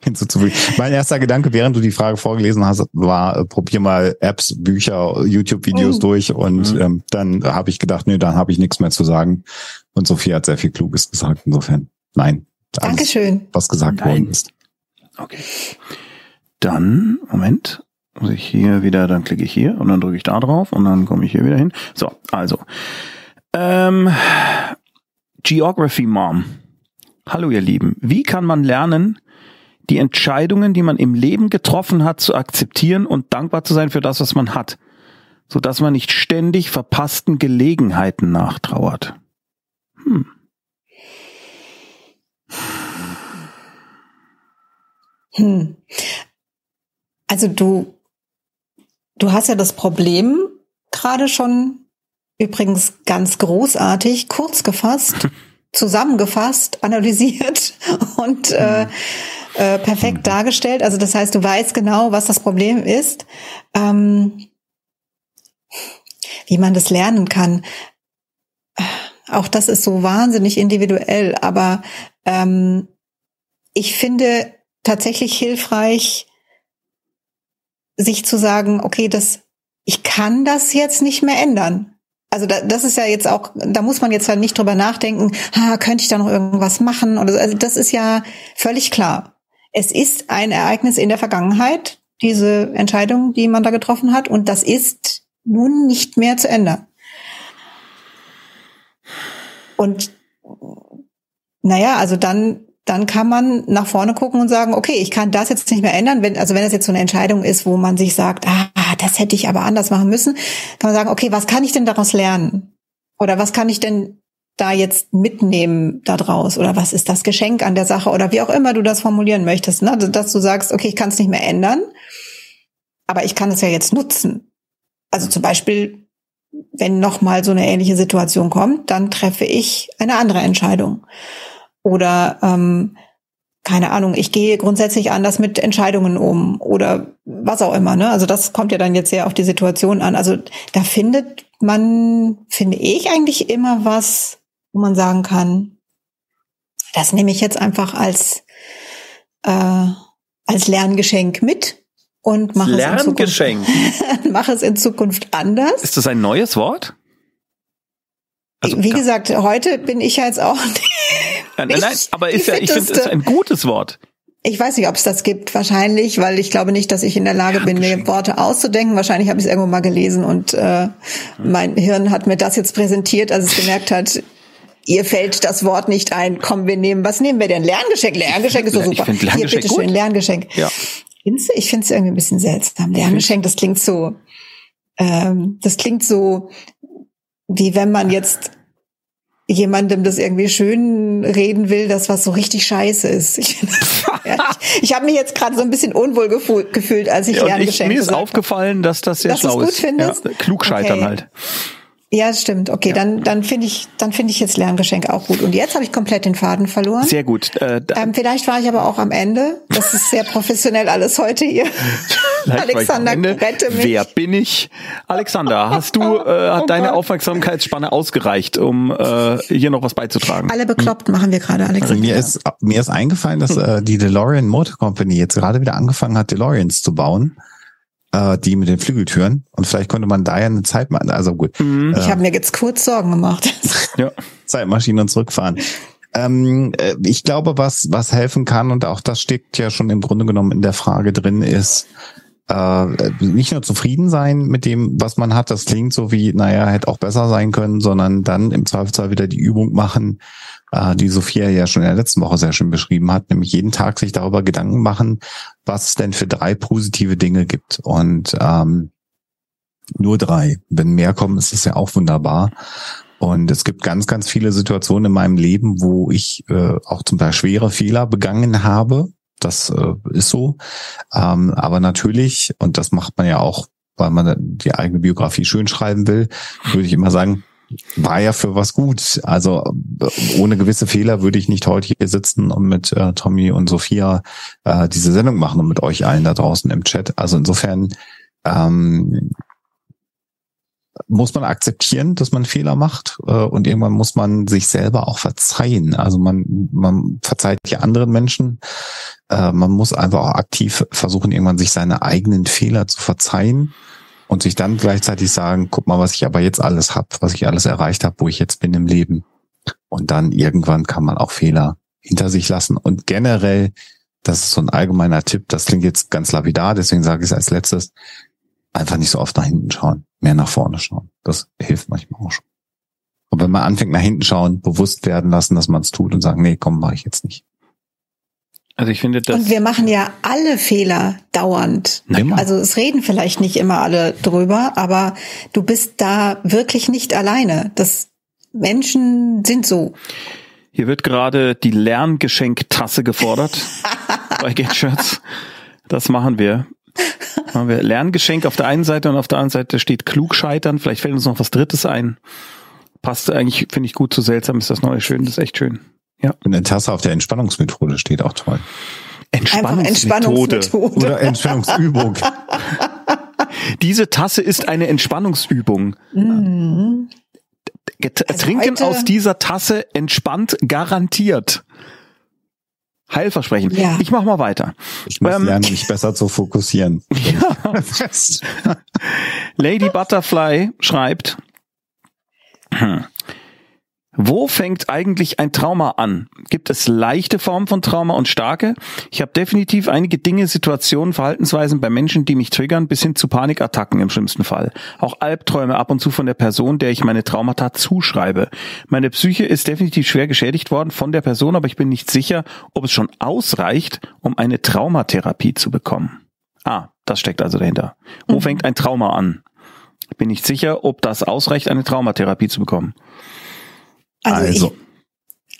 hinzuzufügen. Mein erster Gedanke, während du die Frage vorgelesen hast, war, äh, probier mal Apps, Bücher, YouTube-Videos oh. durch und mhm. ähm, dann habe ich gedacht, nee, dann habe ich nichts mehr zu sagen. Und Sophia hat sehr viel Kluges gesagt. Insofern, nein. Alles, Dankeschön. Was gesagt nein. worden ist. Okay. Dann, Moment, muss ich hier wieder, dann klicke ich hier und dann drücke ich da drauf und dann komme ich hier wieder hin. So, also. Ähm, Geography Mom. Hallo ihr Lieben. Wie kann man lernen, die Entscheidungen, die man im Leben getroffen hat, zu akzeptieren und dankbar zu sein für das, was man hat, so dass man nicht ständig verpassten Gelegenheiten nachtrauert? Hm. Hm. Also du Du hast ja das Problem gerade schon übrigens ganz großartig, kurz gefasst, [LAUGHS] zusammengefasst, analysiert [LAUGHS] und äh, äh, perfekt dargestellt. Also das heißt, du weißt genau, was das Problem ist, ähm, wie man das lernen kann. Auch das ist so wahnsinnig individuell, aber ähm, ich finde tatsächlich hilfreich, sich zu sagen, okay, das, ich kann das jetzt nicht mehr ändern. Also da, das ist ja jetzt auch, da muss man jetzt halt nicht drüber nachdenken, ha, könnte ich da noch irgendwas machen oder so. Also das ist ja völlig klar. Es ist ein Ereignis in der Vergangenheit, diese Entscheidung, die man da getroffen hat, und das ist nun nicht mehr zu ändern. Und naja, also dann dann kann man nach vorne gucken und sagen, okay, ich kann das jetzt nicht mehr ändern. Wenn, also wenn das jetzt so eine Entscheidung ist, wo man sich sagt, ah, das hätte ich aber anders machen müssen, kann man sagen, okay, was kann ich denn daraus lernen? Oder was kann ich denn da jetzt mitnehmen daraus? Oder was ist das Geschenk an der Sache? Oder wie auch immer du das formulieren möchtest, ne? dass du sagst, okay, ich kann es nicht mehr ändern, aber ich kann es ja jetzt nutzen. Also zum Beispiel, wenn noch mal so eine ähnliche Situation kommt, dann treffe ich eine andere Entscheidung. Oder ähm, keine Ahnung, ich gehe grundsätzlich anders mit Entscheidungen um oder was auch immer. Ne? Also das kommt ja dann jetzt sehr auf die Situation an. Also da findet man, finde ich eigentlich immer was, wo man sagen kann, das nehme ich jetzt einfach als äh, als Lerngeschenk mit und mache es, in Zukunft, [LAUGHS] mache es in Zukunft anders. Ist das ein neues Wort? Also, Wie gesagt, heute bin ich jetzt auch [LAUGHS] Nein, nein, aber ist ja, ich finde es ein gutes Wort. Ich weiß nicht, ob es das gibt, wahrscheinlich, weil ich glaube nicht, dass ich in der Lage bin, mir Worte auszudenken. Wahrscheinlich habe ich es irgendwo mal gelesen und äh, mein Hirn hat mir das jetzt präsentiert, als es gemerkt hat, ihr fällt das Wort nicht ein. Komm, wir nehmen, was nehmen wir denn? Lerngeschenk. Lerngeschenk ist so super. Ich Lerngeschenk Hier, bitteschön, gut. Lerngeschenk. Ja. Ich finde es irgendwie ein bisschen seltsam. Lerngeschenk, das klingt so, ähm, das klingt so, wie wenn man jetzt jemandem das irgendwie schön reden will, das was so richtig scheiße ist. Ich, [LAUGHS] ich, habe mich jetzt gerade so ein bisschen unwohl gefühlt, als ich ja, Lerngeschenke Mir ist aufgefallen, dass das sehr dass schlau ist. Ja, klug scheitern okay. halt. Ja, stimmt. Okay, ja. dann dann finde ich dann finde ich jetzt Lerngeschenk auch gut. Und jetzt habe ich komplett den Faden verloren. Sehr gut. Äh, ähm, vielleicht war ich aber auch am Ende. Das ist sehr professionell alles heute hier. [LAUGHS] Alexander, rette mich. Wer bin ich? Alexander, hast du äh, [LAUGHS] hat oh deine Aufmerksamkeitsspanne ausgereicht, um äh, hier noch was beizutragen? Alle bekloppt machen wir gerade, Alexander. Also mir ist mir ist eingefallen, dass [LAUGHS] äh, die DeLorean Motor Company jetzt gerade wieder angefangen hat, DeLoreans zu bauen äh, die mit den Flügeltüren. Und vielleicht konnte man da ja eine Zeit machen. Also gut. Mhm. Ich äh, habe mir jetzt kurz Sorgen gemacht. [LAUGHS] ja. Zeitmaschinen und zurückfahren. Ähm, äh, ich glaube, was, was helfen kann, und auch das steckt ja schon im Grunde genommen in der Frage drin, ist, äh, nicht nur zufrieden sein mit dem, was man hat, das klingt so wie, naja, hätte auch besser sein können, sondern dann im Zweifelsfall wieder die Übung machen, die Sophia ja schon in der letzten Woche sehr schön beschrieben hat, nämlich jeden Tag sich darüber Gedanken machen, was es denn für drei positive Dinge gibt. Und ähm, nur drei. Wenn mehr kommen, ist es ja auch wunderbar. Und es gibt ganz, ganz viele Situationen in meinem Leben, wo ich äh, auch zum Beispiel schwere Fehler begangen habe. Das äh, ist so. Ähm, aber natürlich, und das macht man ja auch, weil man die eigene Biografie schön schreiben will, würde ich immer sagen, war ja für was gut. Also ohne gewisse Fehler würde ich nicht heute hier sitzen und mit äh, Tommy und Sophia äh, diese Sendung machen und mit euch allen da draußen im Chat. Also insofern ähm, muss man akzeptieren, dass man Fehler macht äh, und irgendwann muss man sich selber auch verzeihen. Also man, man verzeiht ja anderen Menschen. Äh, man muss einfach auch aktiv versuchen, irgendwann sich seine eigenen Fehler zu verzeihen und sich dann gleichzeitig sagen, guck mal, was ich aber jetzt alles habe, was ich alles erreicht habe, wo ich jetzt bin im Leben. Und dann irgendwann kann man auch Fehler hinter sich lassen. Und generell, das ist so ein allgemeiner Tipp, das klingt jetzt ganz lapidar, deswegen sage ich es als letztes, einfach nicht so oft nach hinten schauen, mehr nach vorne schauen. Das hilft manchmal auch schon. Und wenn man anfängt nach hinten schauen, bewusst werden lassen, dass man es tut und sagen, nee, komm, mache ich jetzt nicht. Also ich finde das. Und wir machen ja alle Fehler dauernd. Immer. Also es reden vielleicht nicht immer alle drüber, aber du bist da wirklich nicht alleine. Das Menschen sind so. Hier wird gerade die Lerngeschenktasse gefordert [LAUGHS] bei GetShirts. Das machen wir. Machen wir Lerngeschenk auf der einen Seite und auf der anderen Seite steht Klugscheitern. Vielleicht fällt uns noch was Drittes ein. Passt eigentlich, finde ich gut. So seltsam ist das neue schön. Das ist echt schön. Ja. Und eine Tasse auf der Entspannungsmethode steht auch toll. Entspannungsmethode. Entspannungsmethode. Oder Entspannungsübung. [LAUGHS] Diese Tasse ist eine Entspannungsübung. Mhm. Also Trinken heute- aus dieser Tasse entspannt garantiert. Heilversprechen. Ja. Ich mach mal weiter. Ich muss Ähm, lernen, mich besser zu fokussieren. [LAUGHS] Ja. [LAUGHS] Lady Butterfly schreibt, hm, wo fängt eigentlich ein Trauma an? Gibt es leichte Formen von Trauma und starke? Ich habe definitiv einige Dinge, Situationen, Verhaltensweisen bei Menschen, die mich triggern, bis hin zu Panikattacken im schlimmsten Fall. Auch Albträume ab und zu von der Person, der ich meine Traumata zuschreibe. Meine Psyche ist definitiv schwer geschädigt worden von der Person, aber ich bin nicht sicher, ob es schon ausreicht, um eine Traumatherapie zu bekommen. Ah, das steckt also dahinter. Wo Mhm. fängt ein Trauma an? Ich bin nicht sicher, ob das ausreicht, eine Traumatherapie zu bekommen. Also, Also,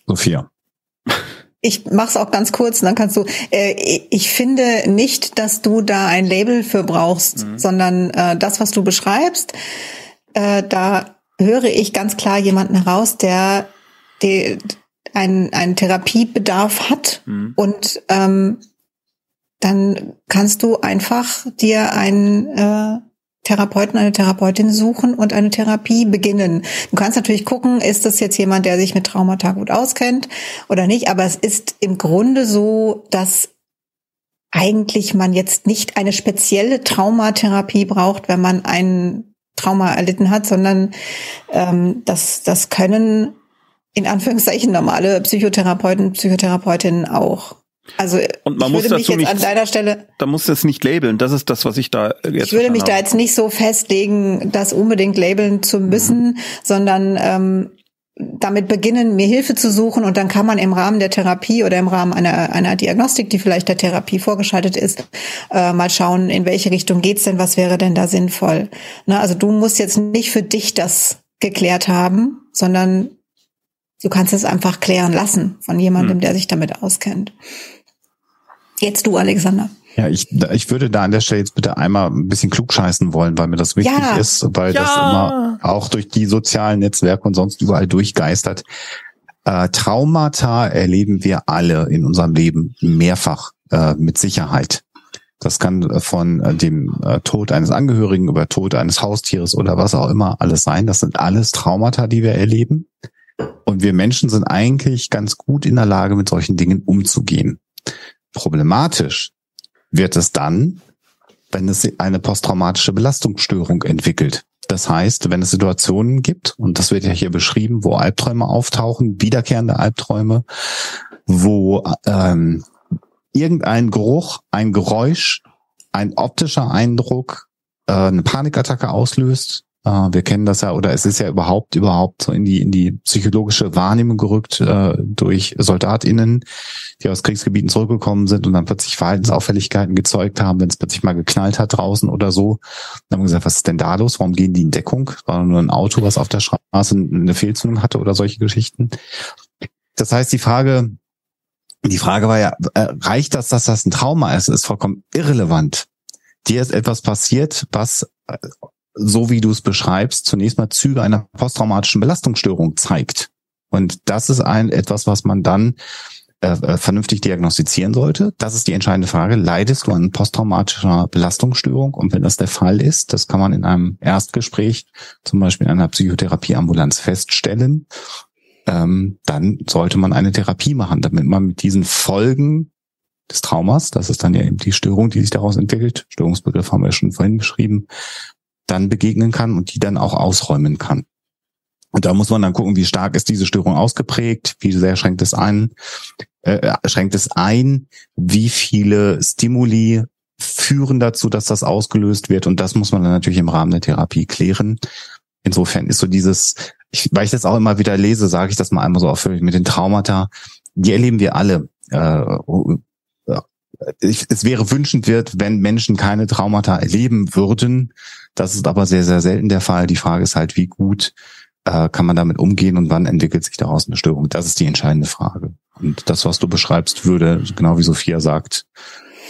Sophia. ich, ich mach's auch ganz kurz, dann kannst du. Äh, ich finde nicht, dass du da ein Label für brauchst, sondern äh, das, was du beschreibst, äh, da höre ich ganz klar jemanden heraus, der die, einen, einen Therapiebedarf hat Mhm. und ähm, dann kannst du einfach dir einen äh, Therapeuten, eine Therapeutin suchen und eine Therapie beginnen. Du kannst natürlich gucken, ist das jetzt jemand, der sich mit Traumata gut auskennt oder nicht, aber es ist im Grunde so, dass eigentlich man jetzt nicht eine spezielle Traumatherapie braucht, wenn man ein Trauma erlitten hat, sondern ähm, das, das können in Anführungszeichen normale Psychotherapeuten, Psychotherapeutinnen auch. Also Und man ich muss würde mich dazu jetzt an nicht- deiner Stelle Da musst du es nicht labeln. Das ist das, was ich da jetzt ich würde mich da verstanden jetzt nicht so festlegen, das unbedingt labeln zu müssen, sondern ähm, damit beginnen, mir Hilfe zu suchen und dann kann man im Rahmen der Therapie oder im Rahmen einer, einer Diagnostik, die vielleicht der Therapie vorgeschaltet ist, äh, mal schauen, in welche Richtung geht's denn, was wäre denn da sinnvoll. Ne, also du musst jetzt nicht für dich das geklärt haben, sondern du kannst es einfach klären lassen von jemandem, Hm. der sich damit auskennt. Jetzt du, Alexander. Ja, ich, ich würde da an der Stelle jetzt bitte einmal ein bisschen klugscheißen wollen, weil mir das wichtig Ja. ist, weil das Ja. immer auch durch die sozialen Netzwerke und sonst überall durchgeistert. Äh, Traumata erleben wir alle in unserem Leben mehrfach, äh, mit Sicherheit. Das kann äh, von äh, dem äh, Tod eines Angehörigen über Tod eines Haustieres oder was auch immer alles sein. Das sind alles Traumata, die wir erleben. Und wir Menschen sind eigentlich ganz gut in der Lage, mit solchen Dingen umzugehen. Problematisch wird es dann, wenn es eine posttraumatische Belastungsstörung entwickelt. Das heißt, wenn es Situationen gibt, und das wird ja hier beschrieben, wo Albträume auftauchen, wiederkehrende Albträume, wo ähm, irgendein Geruch, ein Geräusch ein optischer Eindruck äh, eine Panikattacke auslöst. Äh, wir kennen das ja, oder es ist ja überhaupt, überhaupt so in die, in die psychologische Wahrnehmung gerückt äh, durch SoldatInnen, die aus Kriegsgebieten zurückgekommen sind und dann plötzlich Verhaltensauffälligkeiten gezeugt haben, wenn es plötzlich mal geknallt hat draußen oder so. Dann haben wir gesagt, was ist denn da los? Warum gehen die in Deckung? War nur ein Auto, was auf der Straße eine Fehlzündung hatte oder solche Geschichten. Das heißt, die Frage, die Frage war ja, äh, reicht das, dass das ein Trauma ist? Ist vollkommen irrelevant. Dir ist etwas passiert, was, äh, so wie du es beschreibst, zunächst mal Züge einer posttraumatischen Belastungsstörung zeigt. Und das ist ein etwas, was man dann äh, äh, vernünftig diagnostizieren sollte. Das ist die entscheidende Frage. Leidest du an posttraumatischer Belastungsstörung? Und wenn das der Fall ist, das kann man in einem Erstgespräch, zum Beispiel in einer Psychotherapieambulanz feststellen ähm, dann sollte man eine Therapie machen, damit man mit diesen Folgen des Traumas, das ist dann ja eben die Störung, die sich daraus entwickelt, Störungsbegriff haben wir schon vorhin beschrieben, dann begegnen kann und die dann auch ausräumen kann. Und da muss man dann gucken, wie stark ist diese Störung ausgeprägt, wie sehr schränkt es ein, äh, schränkt es ein, wie viele Stimuli führen dazu, dass das ausgelöst wird. Und das muss man dann natürlich im Rahmen der Therapie klären. Insofern ist so dieses ich, weil ich das auch immer wieder lese, sage ich das mal einmal so ausführlich mit den Traumata. Die erleben wir alle. Äh, ich, es wäre wünschenswert, wenn Menschen keine Traumata erleben würden. Das ist aber sehr, sehr selten der Fall. Die Frage ist halt, wie gut äh, kann man damit umgehen und wann entwickelt sich daraus eine Störung? Das ist die entscheidende Frage. Und das, was du beschreibst, würde, genau wie Sophia sagt,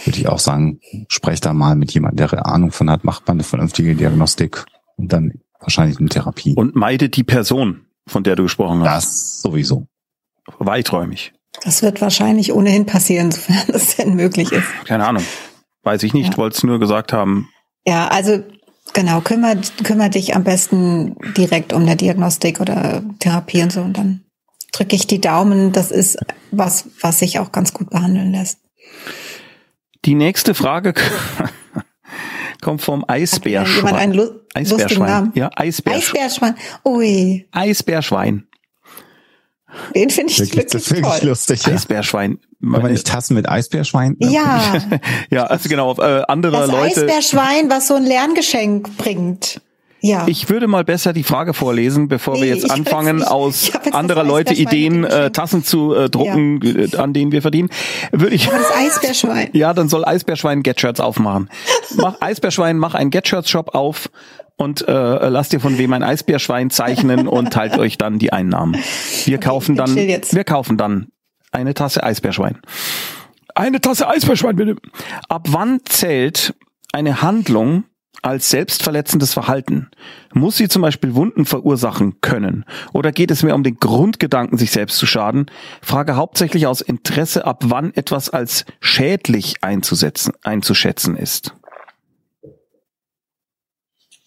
würde ich auch sagen, sprech da mal mit jemandem, der Ahnung von hat, macht man eine vernünftige Diagnostik und dann wahrscheinlich eine Therapie. Und meide die Person, von der du gesprochen hast. Das sowieso. Weiträumig. Das wird wahrscheinlich ohnehin passieren, sofern [LAUGHS] das denn möglich ist. Keine Ahnung. Weiß ich nicht, ja. wollte es nur gesagt haben. Ja, also genau, kümmere, kümmere dich am besten direkt um eine Diagnostik oder Therapie und so und dann drücke ich die Daumen. Das ist was, was sich auch ganz gut behandeln lässt. Die nächste Frage [LAUGHS] kommt vom Eisbärschwein. Jemand einen Lu Eisbärschwein. Ja, Eisbärschwein. Eisbärschwein. Ui. Eisbärschwein. Den finde ich wirklich, wirklich, das wirklich toll. lustig. Ja. Eisbärschwein. Kann man nicht Tassen mit Eisbärschwein? Ja. [LAUGHS] ja, also genau, äh, andere das Leute. Eisbärschwein, was so ein Lerngeschenk bringt. Ja. Ich würde mal besser die Frage vorlesen, bevor nee, wir jetzt anfangen, aus jetzt anderer Leute Ideen äh, Tassen zu äh, drucken, ja. Äh, an denen wir verdienen. Würde ich. Aber das Eisbärschwein. [LAUGHS] ja, dann soll Eisbärschwein Get-Shirts aufmachen. Mach Eisbärschwein, mach einen Get-Shirts-Shop auf und äh, lasst ihr von wem ein Eisbärschwein zeichnen und teilt euch dann die Einnahmen. Wir okay, kaufen dann, wir kaufen dann eine Tasse Eisbärschwein. Eine Tasse Eisbärschwein bitte. Ab wann zählt eine Handlung als selbstverletzendes Verhalten? Muss sie zum Beispiel Wunden verursachen können? Oder geht es mehr um den Grundgedanken, sich selbst zu schaden? Frage hauptsächlich aus Interesse, ab wann etwas als schädlich einzusetzen, einzuschätzen ist.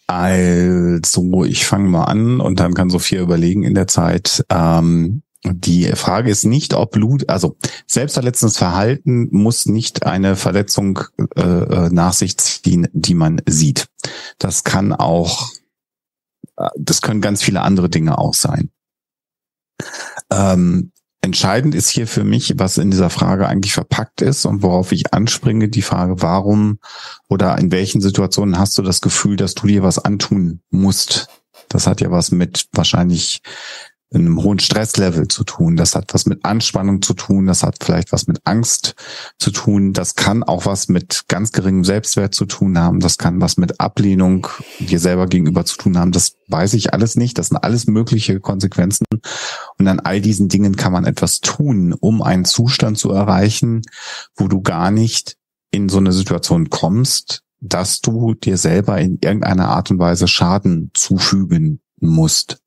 Also, ich fange mal an und dann kann Sophia überlegen in der Zeit. Ähm, die Frage ist nicht, ob Blut, also selbstverletzendes Verhalten muss nicht eine Verletzung äh, äh, nach sich ziehen, die man sieht. Das kann auch, äh, das können ganz viele andere Dinge auch sein. Ähm, entscheidend ist hier für mich, was in dieser Frage eigentlich verpackt ist und worauf ich anspringe, die Frage, warum oder in welchen Situationen hast du das Gefühl, dass du dir was antun musst? Das hat ja was mit wahrscheinlich einem hohen Stresslevel zu tun. Das hat was mit Anspannung zu tun. Das hat vielleicht was mit Angst zu tun. Das kann auch was mit ganz geringem Selbstwert zu tun haben. Das kann was mit Ablehnung dir selber gegenüber zu tun haben. Das weiß ich alles nicht. Das sind alles mögliche Konsequenzen. Und an all diesen Dingen kann man etwas tun, um einen Zustand zu erreichen, wo du gar nicht in so eine Situation kommst, dass du dir selber in irgendeiner Art und Weise Schaden zufügen musst.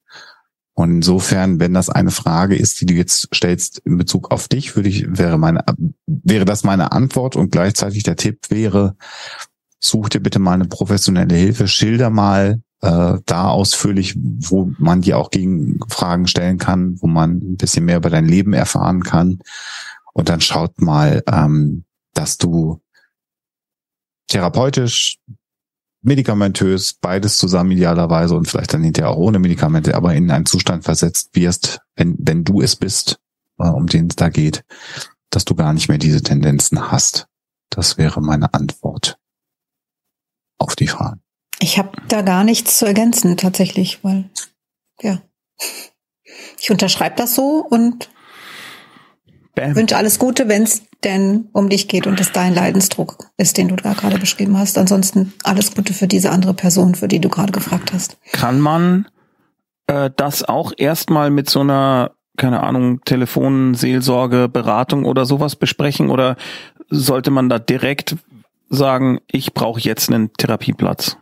Und insofern, wenn das eine Frage ist, die du jetzt stellst in Bezug auf dich, würde ich, wäre meine, wäre das meine Antwort und gleichzeitig der Tipp wäre, such dir bitte mal eine professionelle Hilfe, schilder mal äh, da ausführlich, wo man dir auch gegen Fragen stellen kann, wo man ein bisschen mehr über dein Leben erfahren kann. Und dann schaut mal, ähm, dass du therapeutisch medikamentös, beides zusammen idealerweise und vielleicht dann hinterher auch ohne Medikamente, aber in einen Zustand versetzt wirst, wenn, wenn du es bist, äh, um den es da geht, dass du gar nicht mehr diese Tendenzen hast. Das wäre meine Antwort. auf die Fragen. Ich habe da gar nichts zu ergänzen tatsächlich, weil ja, ich unterschreibe das so und wünsche alles Gute, wenn es denn um dich geht und es dein Leidensdruck ist, den du da gerade beschrieben hast. Ansonsten alles Gute für diese andere Person, für die du gerade gefragt hast. Kann man äh, das auch erstmal mit so einer keine Ahnung, Telefonseelsorge, Beratung oder sowas besprechen oder sollte man da direkt sagen, ich brauche jetzt einen Therapieplatz?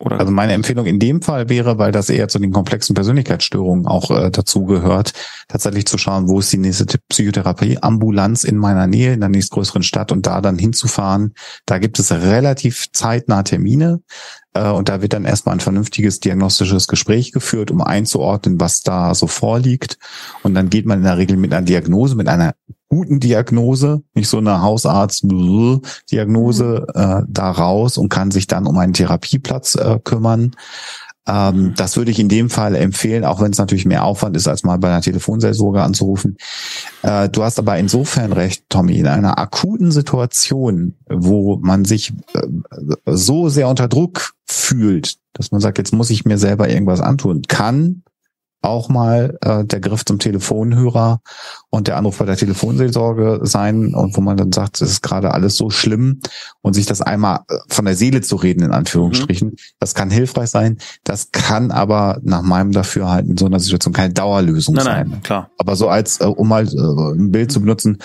Oder? Also meine Empfehlung in dem Fall wäre, weil das eher zu den komplexen Persönlichkeitsstörungen auch äh, dazu gehört, tatsächlich zu schauen, wo ist die nächste Psychotherapie-Ambulanz in meiner Nähe, in der nächstgrößeren Stadt und da dann hinzufahren. Da gibt es relativ zeitnah Termine äh, und da wird dann erstmal ein vernünftiges diagnostisches Gespräch geführt, um einzuordnen, was da so vorliegt. Und dann geht man in der Regel mit einer Diagnose, mit einer guten Diagnose, nicht so eine Hausarzt-Diagnose mhm. äh, da raus und kann sich dann um einen Therapieplatz äh, kümmern. Ähm, mhm. das würde ich in dem Fall empfehlen, auch wenn es natürlich mehr Aufwand ist, als mal bei einer Telefonseelsorge anzurufen. Äh, du hast aber insofern recht, Tommy, in einer akuten Situation, wo man sich äh, so sehr unter Druck fühlt, dass man sagt, jetzt muss ich mir selber irgendwas antun, kann auch mal äh, der Griff zum Telefonhörer und der Anruf bei der Telefonseelsorge sein und wo man dann sagt, es ist gerade alles so schlimm und sich das einmal äh, von der Seele zu reden, in Anführungsstrichen, mhm. das kann hilfreich sein. Das kann aber nach meinem Dafürhalten in so einer Situation keine Dauerlösung nein, sein. Nein, klar. Aber so als, äh, um mal äh, ein Bild zu benutzen,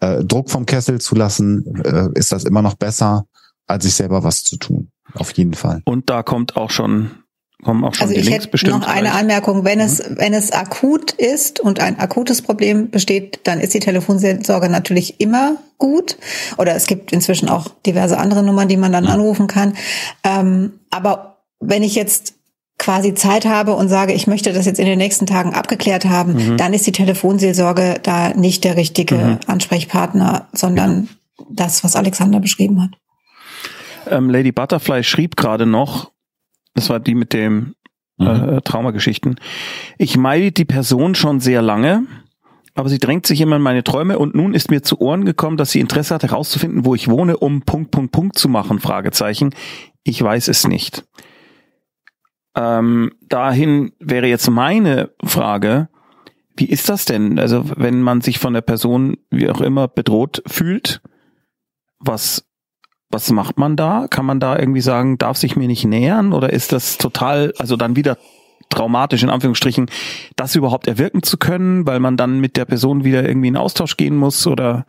äh, Druck vom Kessel zu lassen, äh, ist das immer noch besser, als sich selber was zu tun. Auf jeden Fall. Und da kommt auch schon kommen auch schon also die ich Links hätte bestimmt. Noch eine Anmerkung, wenn mhm. es wenn es akut ist und ein akutes Problem besteht, dann ist die Telefonseelsorge natürlich immer gut. Oder es gibt inzwischen auch diverse andere Nummern, die man dann ja. anrufen kann. Ähm, aber wenn ich jetzt quasi Zeit habe und sage, ich möchte das jetzt in den nächsten Tagen abgeklärt haben, mhm. dann ist die Telefonseelsorge da nicht der richtige mhm. Ansprechpartner, sondern ja. das, was Alexander beschrieben hat. Ähm, Lady Butterfly schrieb gerade noch, das war die mit dem mhm. äh, Traumageschichten. Ich meide die Person schon sehr lange, aber sie drängt sich immer in meine Träume und nun ist mir zu Ohren gekommen, dass sie Interesse hat herauszufinden, wo ich wohne, um Punkt, Punkt, Punkt zu machen, Fragezeichen. Ich weiß es nicht. Ähm, dahin wäre jetzt meine Frage, wie ist das denn? Also wenn man sich von der Person, wie auch immer, bedroht fühlt, was was macht man da? Kann man da irgendwie sagen, darf sich mir nicht nähern oder ist das total, also dann wieder traumatisch in Anführungsstrichen, das überhaupt erwirken zu können, weil man dann mit der Person wieder irgendwie in Austausch gehen muss oder?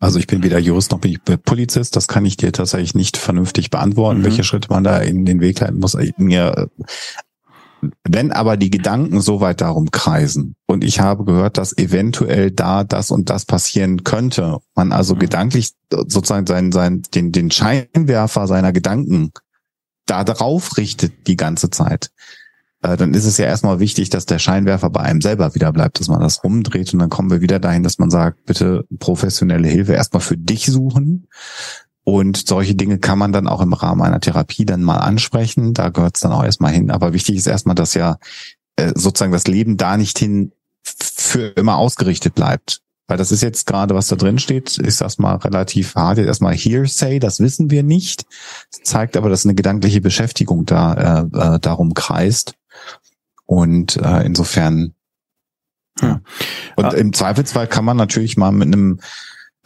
Also ich bin weder Jurist noch bin ich Polizist, das kann ich dir tatsächlich nicht vernünftig beantworten, mhm. welche Schritte man da in den Weg leiten muss. Ich, mir wenn aber die Gedanken so weit darum kreisen und ich habe gehört, dass eventuell da das und das passieren könnte, man also mhm. gedanklich sozusagen sein, sein, den, den Scheinwerfer seiner Gedanken da drauf richtet die ganze Zeit, äh, dann ist es ja erstmal wichtig, dass der Scheinwerfer bei einem selber wieder bleibt, dass man das rumdreht und dann kommen wir wieder dahin, dass man sagt, bitte professionelle Hilfe erstmal für dich suchen, und solche Dinge kann man dann auch im Rahmen einer Therapie dann mal ansprechen. Da gehört es dann auch erstmal hin. Aber wichtig ist erstmal, dass ja äh, sozusagen das Leben da nicht hin für immer ausgerichtet bleibt. Weil das ist jetzt gerade, was da drin steht, ist erstmal relativ hart. Jetzt erstmal Hearsay, das wissen wir nicht. Das zeigt aber, dass eine gedankliche Beschäftigung da äh, äh, darum kreist. Und äh, insofern. Ja. Und ah. im Zweifelsfall kann man natürlich mal mit einem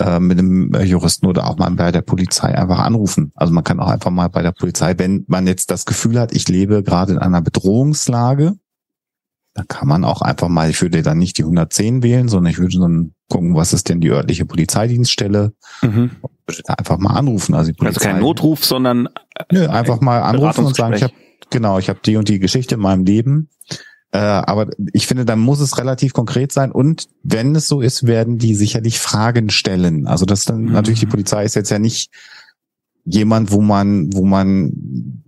äh, mit einem Juristen oder auch mal bei der Polizei einfach anrufen. Also man kann auch einfach mal bei der Polizei, wenn man jetzt das Gefühl hat, ich lebe gerade in einer Bedrohungslage, dann kann man auch einfach mal, ich würde dann nicht die 110 wählen, sondern ich würde dann gucken, was ist denn die örtliche Polizeidienststelle. Mhm. Würde da einfach mal anrufen. Also, die Polizei, also kein Notruf, sondern nö, einfach mal anrufen und sagen, ich habe genau, ich habe die und die Geschichte in meinem Leben. Äh, aber ich finde, da muss es relativ konkret sein. Und wenn es so ist, werden die sicherlich Fragen stellen. Also das dann mhm. natürlich die Polizei ist jetzt ja nicht jemand, wo man, wo man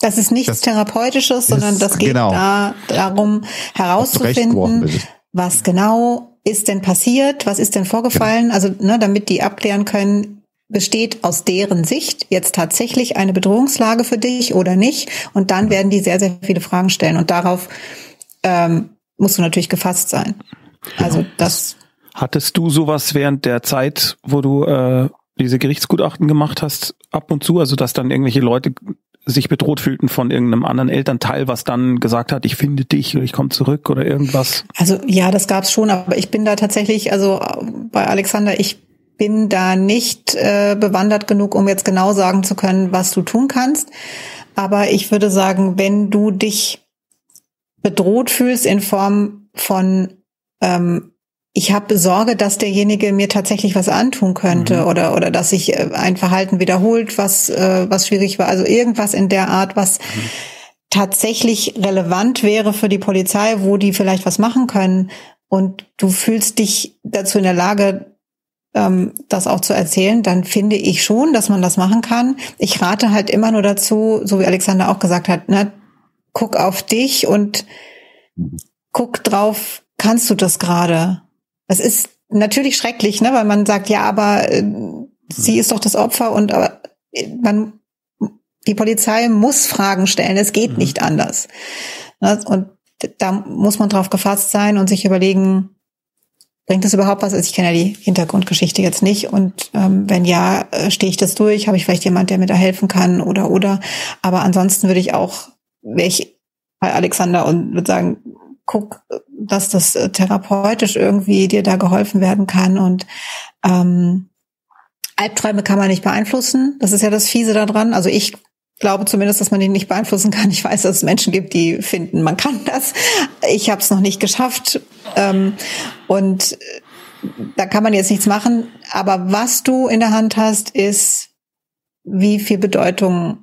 das ist nichts das Therapeutisches, sondern das geht genau. da darum herauszufinden, was genau ist denn passiert, was ist denn vorgefallen, genau. also ne, damit die abklären können, besteht aus deren Sicht jetzt tatsächlich eine Bedrohungslage für dich oder nicht? Und dann werden die sehr, sehr viele Fragen stellen. Und darauf ähm, musst du natürlich gefasst sein. Also das. Hattest du sowas während der Zeit, wo du äh, diese Gerichtsgutachten gemacht hast, ab und zu, also dass dann irgendwelche Leute sich bedroht fühlten von irgendeinem anderen Elternteil, was dann gesagt hat, ich finde dich oder ich komme zurück oder irgendwas? Also ja, das gab's schon, aber ich bin da tatsächlich, also bei Alexander, ich bin da nicht äh, bewandert genug, um jetzt genau sagen zu können, was du tun kannst. Aber ich würde sagen, wenn du dich bedroht fühlst in Form von ähm, ich habe Sorge, dass derjenige mir tatsächlich was antun könnte mhm. oder oder dass sich äh, ein Verhalten wiederholt, was äh, was schwierig war. Also irgendwas in der Art, was mhm. tatsächlich relevant wäre für die Polizei, wo die vielleicht was machen können. Und du fühlst dich dazu in der Lage, das auch zu erzählen, dann finde ich schon, dass man das machen kann. Ich rate halt immer nur dazu, so wie Alexander auch gesagt hat, ne, guck auf dich und guck drauf, kannst du das gerade? Es ist natürlich schrecklich, ne, weil man sagt, ja, aber äh, sie ist doch das Opfer und aber äh, man die Polizei muss Fragen stellen, es geht mhm. nicht anders. Ne, und da muss man drauf gefasst sein und sich überlegen, Bringt das überhaupt was? Also ich kenne ja die Hintergrundgeschichte jetzt nicht. Und ähm, wenn ja, äh, stehe ich das durch? Habe ich vielleicht jemand, der mir da helfen kann oder oder? Aber ansonsten würde ich auch, wäre ich bei Alexander und würde sagen, guck, dass das äh, therapeutisch irgendwie dir da geholfen werden kann. Und ähm, Albträume kann man nicht beeinflussen. Das ist ja das Fiese daran. Also ich glaube zumindest, dass man ihn nicht beeinflussen kann. Ich weiß, dass es Menschen gibt, die finden, man kann das. Ich habe es noch nicht geschafft. Ähm, und da kann man jetzt nichts machen. Aber was du in der Hand hast, ist, wie viel Bedeutung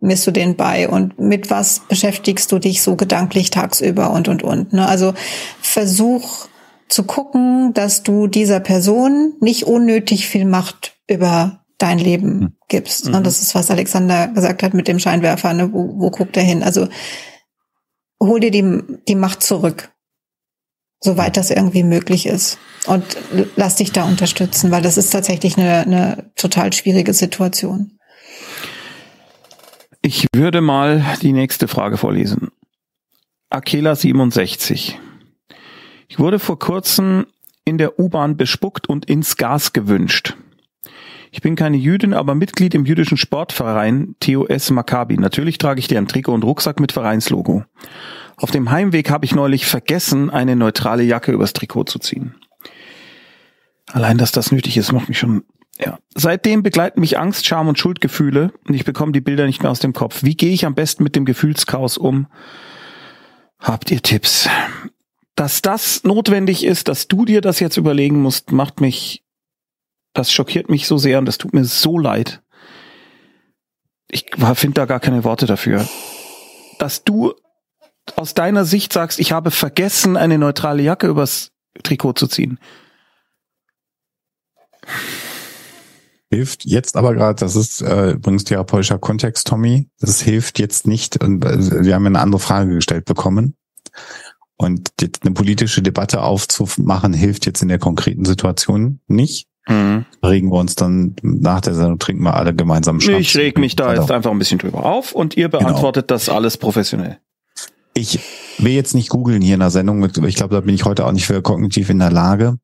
misst du denen bei und mit was beschäftigst du dich so gedanklich tagsüber und, und, und. Ne? Also versuch zu gucken, dass du dieser Person nicht unnötig viel Macht über dein Leben hm. gibst. Mhm. Und das ist, was Alexander gesagt hat mit dem Scheinwerfer. Ne? Wo, wo guckt er hin? Also hol dir die, die Macht zurück, soweit das irgendwie möglich ist. Und lass dich da unterstützen, weil das ist tatsächlich eine, eine total schwierige Situation. Ich würde mal die nächste Frage vorlesen. Akela 67. Ich wurde vor kurzem in der U-Bahn bespuckt und ins Gas gewünscht. Ich bin keine Jüdin, aber Mitglied im jüdischen Sportverein TOS Maccabi. Natürlich trage ich deren Trikot und Rucksack mit Vereinslogo. Auf dem Heimweg habe ich neulich vergessen, eine neutrale Jacke übers Trikot zu ziehen. Allein, dass das nötig ist, macht mich schon, ja. Seitdem begleiten mich Angst, Scham und Schuldgefühle und ich bekomme die Bilder nicht mehr aus dem Kopf. Wie gehe ich am besten mit dem Gefühlschaos um? Habt ihr Tipps? Dass das notwendig ist, dass du dir das jetzt überlegen musst, macht mich das schockiert mich so sehr und das tut mir so leid. Ich finde da gar keine Worte dafür. Dass du aus deiner Sicht sagst, ich habe vergessen, eine neutrale Jacke übers Trikot zu ziehen. Hilft jetzt aber gerade, das ist äh, übrigens therapeutischer Kontext, Tommy. Das hilft jetzt nicht. Und äh, wir haben eine andere Frage gestellt bekommen. Und jetzt eine politische Debatte aufzumachen, hilft jetzt in der konkreten Situation nicht. Mhm. Regen wir uns dann nach der Sendung, trinken wir alle gemeinsam Schnaps. Ich reg mich da jetzt einfach ein bisschen drüber auf und ihr genau. beantwortet genau. das alles professionell. Ich will jetzt nicht googeln hier in der Sendung, ich glaube, da bin ich heute auch nicht für kognitiv in der Lage.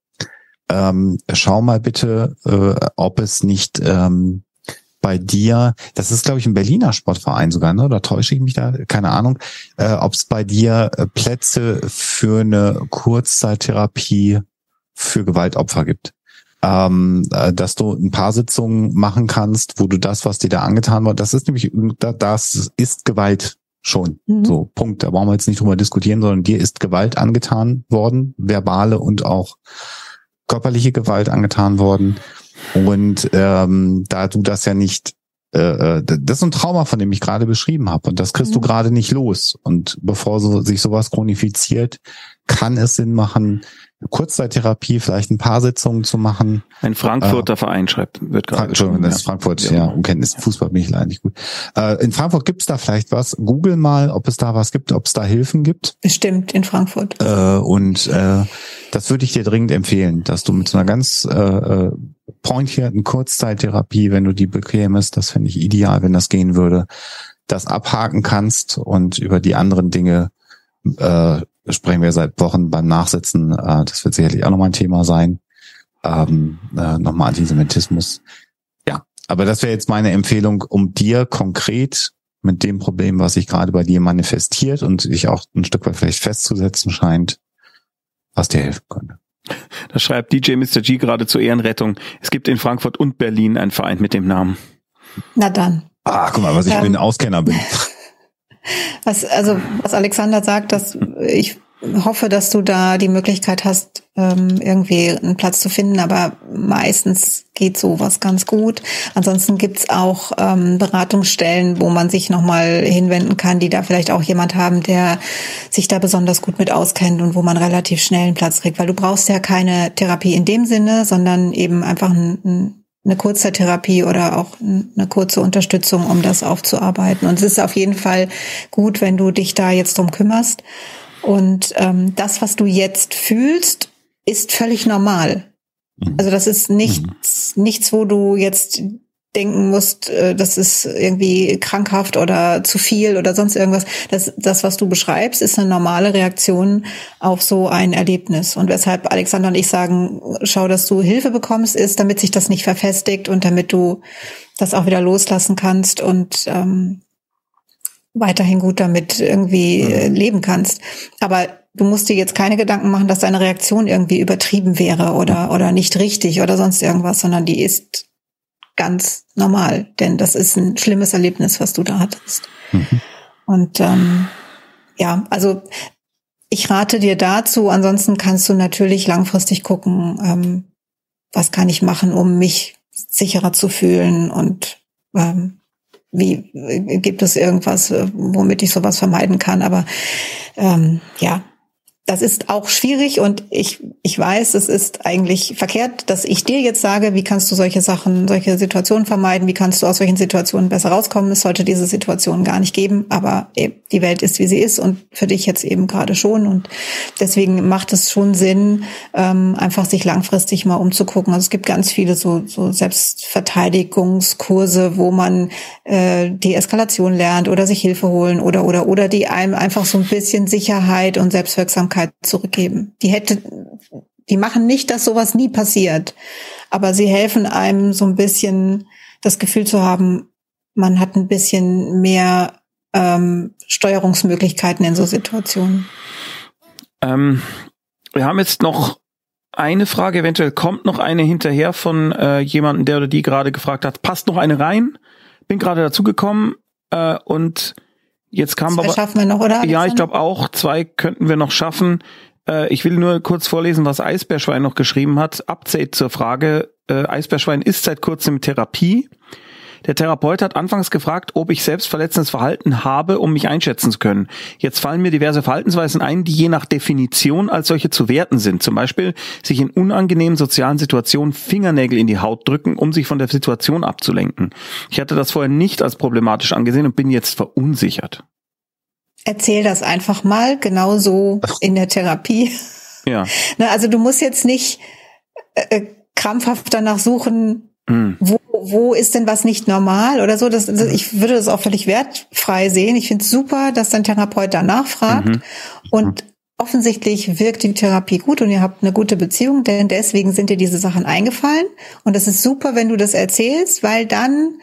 Ähm, schau mal bitte, äh, ob es nicht ähm, bei dir, das ist glaube ich ein Berliner Sportverein sogar, ne? oder täusche ich mich da? Keine Ahnung, äh, ob es bei dir äh, Plätze für eine Kurzzeittherapie für Gewaltopfer gibt ähm, äh, dass du ein paar Sitzungen machen kannst, wo du das, was dir da angetan wird, das ist nämlich, das ist Gewalt schon. Mhm. So, Punkt. Da brauchen wir jetzt nicht drüber diskutieren, sondern dir ist Gewalt angetan worden, verbale und auch körperliche Gewalt angetan worden. Und ähm, da du das ja nicht, äh, äh das ist ein Trauma, von dem ich gerade beschrieben habe. Und das kriegst mhm. du gerade nicht los. Und bevor so, sich sowas chronifiziert, kann es Sinn machen, Kurzzeittherapie, vielleicht ein paar Sitzungen zu machen. Ein Frankfurter äh, Verein schreibt, wird gerade. Entschuldigung, das ist Frankfurt, ja, ja Umkenntnis. Fußball bin ich leider nicht gut. Äh, in Frankfurt gibt's da vielleicht was. Google mal, ob es da was gibt, ob es da Hilfen gibt. Bestimmt in Frankfurt. Äh, und äh, das würde ich dir dringend empfehlen, dass du mit so einer ganz äh, äh pointierten Kurzzeittherapie, wenn du die bekämest, das finde ich ideal, wenn das gehen würde, das abhaken kannst und über die anderen Dinge äh, sprechen wir seit Wochen beim Nachsitzen. Äh, das wird sicherlich auch nochmal ein Thema sein. Ähm, äh, nochmal Antisemitismus. aber das wäre jetzt meine Empfehlung, um dir konkret mit dem Problem, was sich gerade bei dir manifestiert und sich auch ein Stück weit vielleicht festzusetzen scheint, was dir helfen könnte. Da schreibt DJ Mr. G gerade zur Ehrenrettung. Es gibt in Frankfurt und Berlin einen Verein mit dem Namen. Na dann. Ah, guck mal, was ich ähm, für ein Auskenner bin. [LAUGHS] Was, also, was Alexander sagt, dass ich hoffe, dass du da die Möglichkeit hast, ähm, irgendwie einen Platz zu finden, aber meistens geht sowas ganz gut. Ansonsten gibt's auch ähm, Beratungsstellen, wo man sich nochmal hinwenden kann, die da vielleicht auch jemand haben, der sich da besonders gut mit auskennt und wo man relativ schnell einen Platz kriegt, weil du brauchst ja keine Therapie in dem Sinne, sondern eben einfach ein, ein eine Kurzzeittherapie oder auch eine kurze Unterstützung, um das aufzuarbeiten. Und es ist auf jeden Fall gut, wenn du dich da jetzt drum kümmerst. Und ähm, das, was du jetzt fühlst, ist völlig normal. Mhm. Also das ist nichts, mhm. nichts, wo du jetzt denken musst, äh, das ist irgendwie krankhaft oder zu viel oder sonst irgendwas. Das, das, was du beschreibst, ist eine normale Reaktion auf so ein Erlebnis. Und weshalb Alexander und ich sagen, schau, dass du Hilfe bekommst, ist, damit sich das nicht verfestigt und damit du das auch wieder loslassen kannst und ähm, weiterhin gut damit irgendwie äh, mhm. leben kannst. Aber du musst dir jetzt keine Gedanken machen, dass deine Reaktion irgendwie übertrieben wäre oder, oder nicht richtig oder sonst irgendwas, sondern die ist ganz normal, denn das ist ein schlimmes Erlebnis, was du da hattest. Mhm. Und ähm, ja, also ich rate dir dazu. Ansonsten kannst du natürlich langfristig gucken, ähm, was kann ich machen, um mich sicherer zu fühlen und ähm, wie gibt es irgendwas, äh, womit ich sowas vermeiden kann. Aber ähm, ja, das ist auch schwierig und ich, ich weiß, es ist eigentlich verkehrt, dass ich dir jetzt sage, wie kannst du solche Sachen, solche Situationen vermeiden, wie kannst du aus solchen Situationen besser rauskommen. Es sollte diese Situation gar nicht geben, aber die Welt ist, wie sie ist und für dich jetzt eben gerade schon. Und deswegen macht es schon Sinn, ähm, einfach sich langfristig mal umzugucken. Also es gibt ganz viele so, so Selbstverteidigungskurse, wo man äh, die Eskalation lernt oder sich Hilfe holen oder oder oder die einem einfach so ein bisschen Sicherheit und Selbstwirksamkeit Aufmerksamkeit zurückgeben. Die hätte, die machen nicht, dass sowas nie passiert, aber sie helfen einem so ein bisschen das Gefühl zu haben, man hat ein bisschen mehr ähm, Steuerungsmöglichkeiten in so Situationen. Ähm, wir haben jetzt noch eine Frage, eventuell kommt noch eine hinterher von äh, jemandem, der oder die gerade gefragt hat, passt noch eine rein? Bin gerade dazugekommen äh, und Jetzt kam Zwei aber, schaffen wir noch, oder? Ja, ich glaube auch. Zwei könnten wir noch schaffen. Äh, ich will nur kurz vorlesen, was Eisbärschwein noch geschrieben hat. Update zur Frage. Äh, Eisbärschwein ist seit kurzem Therapie. Der Therapeut hat anfangs gefragt, ob ich selbstverletzendes Verhalten habe, um mich einschätzen zu können. Jetzt fallen mir diverse Verhaltensweisen ein, die je nach Definition als solche zu werten sind. Zum Beispiel sich in unangenehmen sozialen Situationen Fingernägel in die Haut drücken, um sich von der Situation abzulenken. Ich hatte das vorher nicht als problematisch angesehen und bin jetzt verunsichert. Erzähl das einfach mal, genauso in der Therapie. Ja. [LAUGHS] Na, also du musst jetzt nicht äh, krampfhaft danach suchen, mhm. wo wo ist denn was nicht normal oder so? Das, das, ich würde das auch völlig wertfrei sehen. Ich finde es super, dass dein Therapeut danach fragt. Mhm. Und offensichtlich wirkt die Therapie gut und ihr habt eine gute Beziehung, denn deswegen sind dir diese Sachen eingefallen. Und das ist super, wenn du das erzählst, weil dann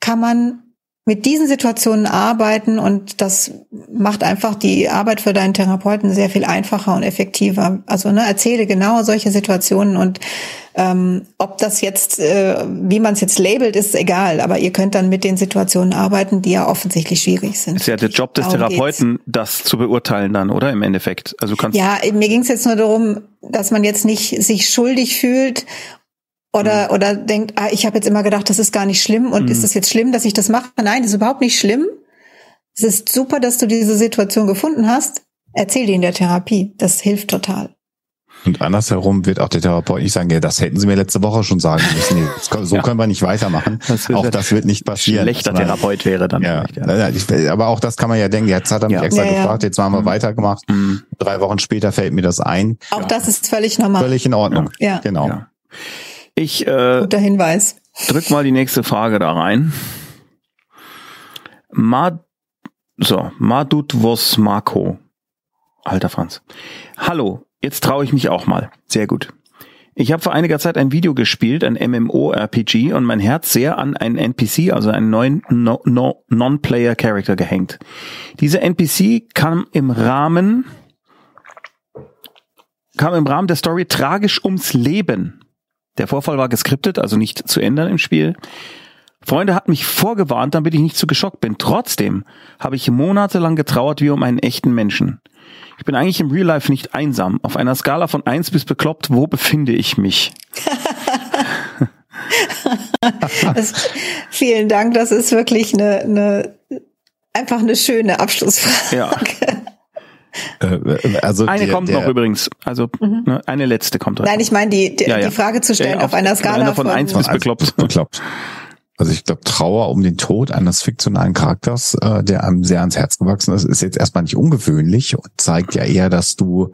kann man mit diesen Situationen arbeiten und das macht einfach die Arbeit für deinen Therapeuten sehr viel einfacher und effektiver. Also ne, erzähle genau solche Situationen und ähm, ob das jetzt, äh, wie man es jetzt labelt, ist egal, aber ihr könnt dann mit den Situationen arbeiten, die ja offensichtlich schwierig sind. Ist ja der Job des Therapeuten, geht's. das zu beurteilen dann, oder im Endeffekt? Also kannst ja, mir ging es jetzt nur darum, dass man jetzt nicht sich schuldig fühlt oder, mhm. oder denkt, ah, ich habe jetzt immer gedacht, das ist gar nicht schlimm und mhm. ist das jetzt schlimm, dass ich das mache? Nein, das ist überhaupt nicht schlimm. Es ist super, dass du diese Situation gefunden hast. Erzähl die in der Therapie. Das hilft total. Und andersherum wird auch der Therapeut nicht sagen, ja, das hätten Sie mir letzte Woche schon sagen müssen. so ja. können wir nicht weitermachen. Das auch das wird nicht passieren. Schlechter Therapeut wäre dann. Ja. ja. aber auch das kann man ja denken. Jetzt hat er mich ja. extra gefragt, jetzt haben wir mhm. weitergemacht. Mhm. Drei Wochen später fällt mir das ein. Auch das ist völlig normal. Völlig in Ordnung. Ja. Genau. Ich äh, Guter Hinweis. drück mal die nächste Frage da rein. Mad so, Madut Vos Marco. Alter Franz. Hallo, jetzt traue ich mich auch mal. Sehr gut. Ich habe vor einiger Zeit ein Video gespielt, ein MMO-RPG, und mein Herz sehr an einen NPC, also einen neuen no, no, Non-Player-Character gehängt. Dieser NPC kam im Rahmen kam im Rahmen der Story tragisch ums Leben. Der Vorfall war geskriptet, also nicht zu ändern im Spiel. Freunde hat mich vorgewarnt, damit ich nicht zu geschockt bin. Trotzdem habe ich monatelang getrauert wie um einen echten Menschen. Ich bin eigentlich im Real Life nicht einsam. Auf einer Skala von eins bis bekloppt, wo befinde ich mich? das, vielen Dank, das ist wirklich eine, eine einfach eine schöne Abschlussfrage. Ja. [LAUGHS] Äh, also eine der, kommt der, noch übrigens. Also mhm. ne, eine letzte kommt. Nein, ich meine die, die, ja, ja. die Frage zu stellen ja, auf, auf, einer Skala von, von eins bis bekloppt. bekloppt. Also ich glaube, Trauer um den Tod eines fiktionalen Charakters, äh, der einem sehr ans Herz gewachsen ist, ist jetzt erstmal nicht ungewöhnlich und zeigt ja eher, dass du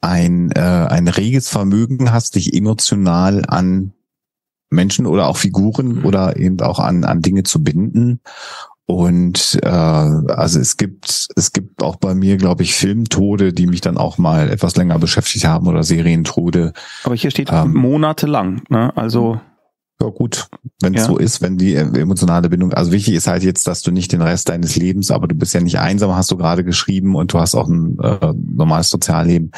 ein, äh, ein reges Vermögen hast, dich emotional an Menschen oder auch Figuren mhm. oder eben auch an, an Dinge zu binden. Und äh, also es gibt es gibt auch bei mir, glaube ich, Filmtode, die mich dann auch mal etwas länger beschäftigt haben oder Serientode. Aber hier steht ähm, monatelang, ne? Also ja gut, wenn es ja. so ist, wenn die emotionale Bindung, also wichtig ist halt jetzt, dass du nicht den Rest deines Lebens, aber du bist ja nicht einsam, hast du gerade geschrieben und du hast auch ein äh, normales Sozialleben,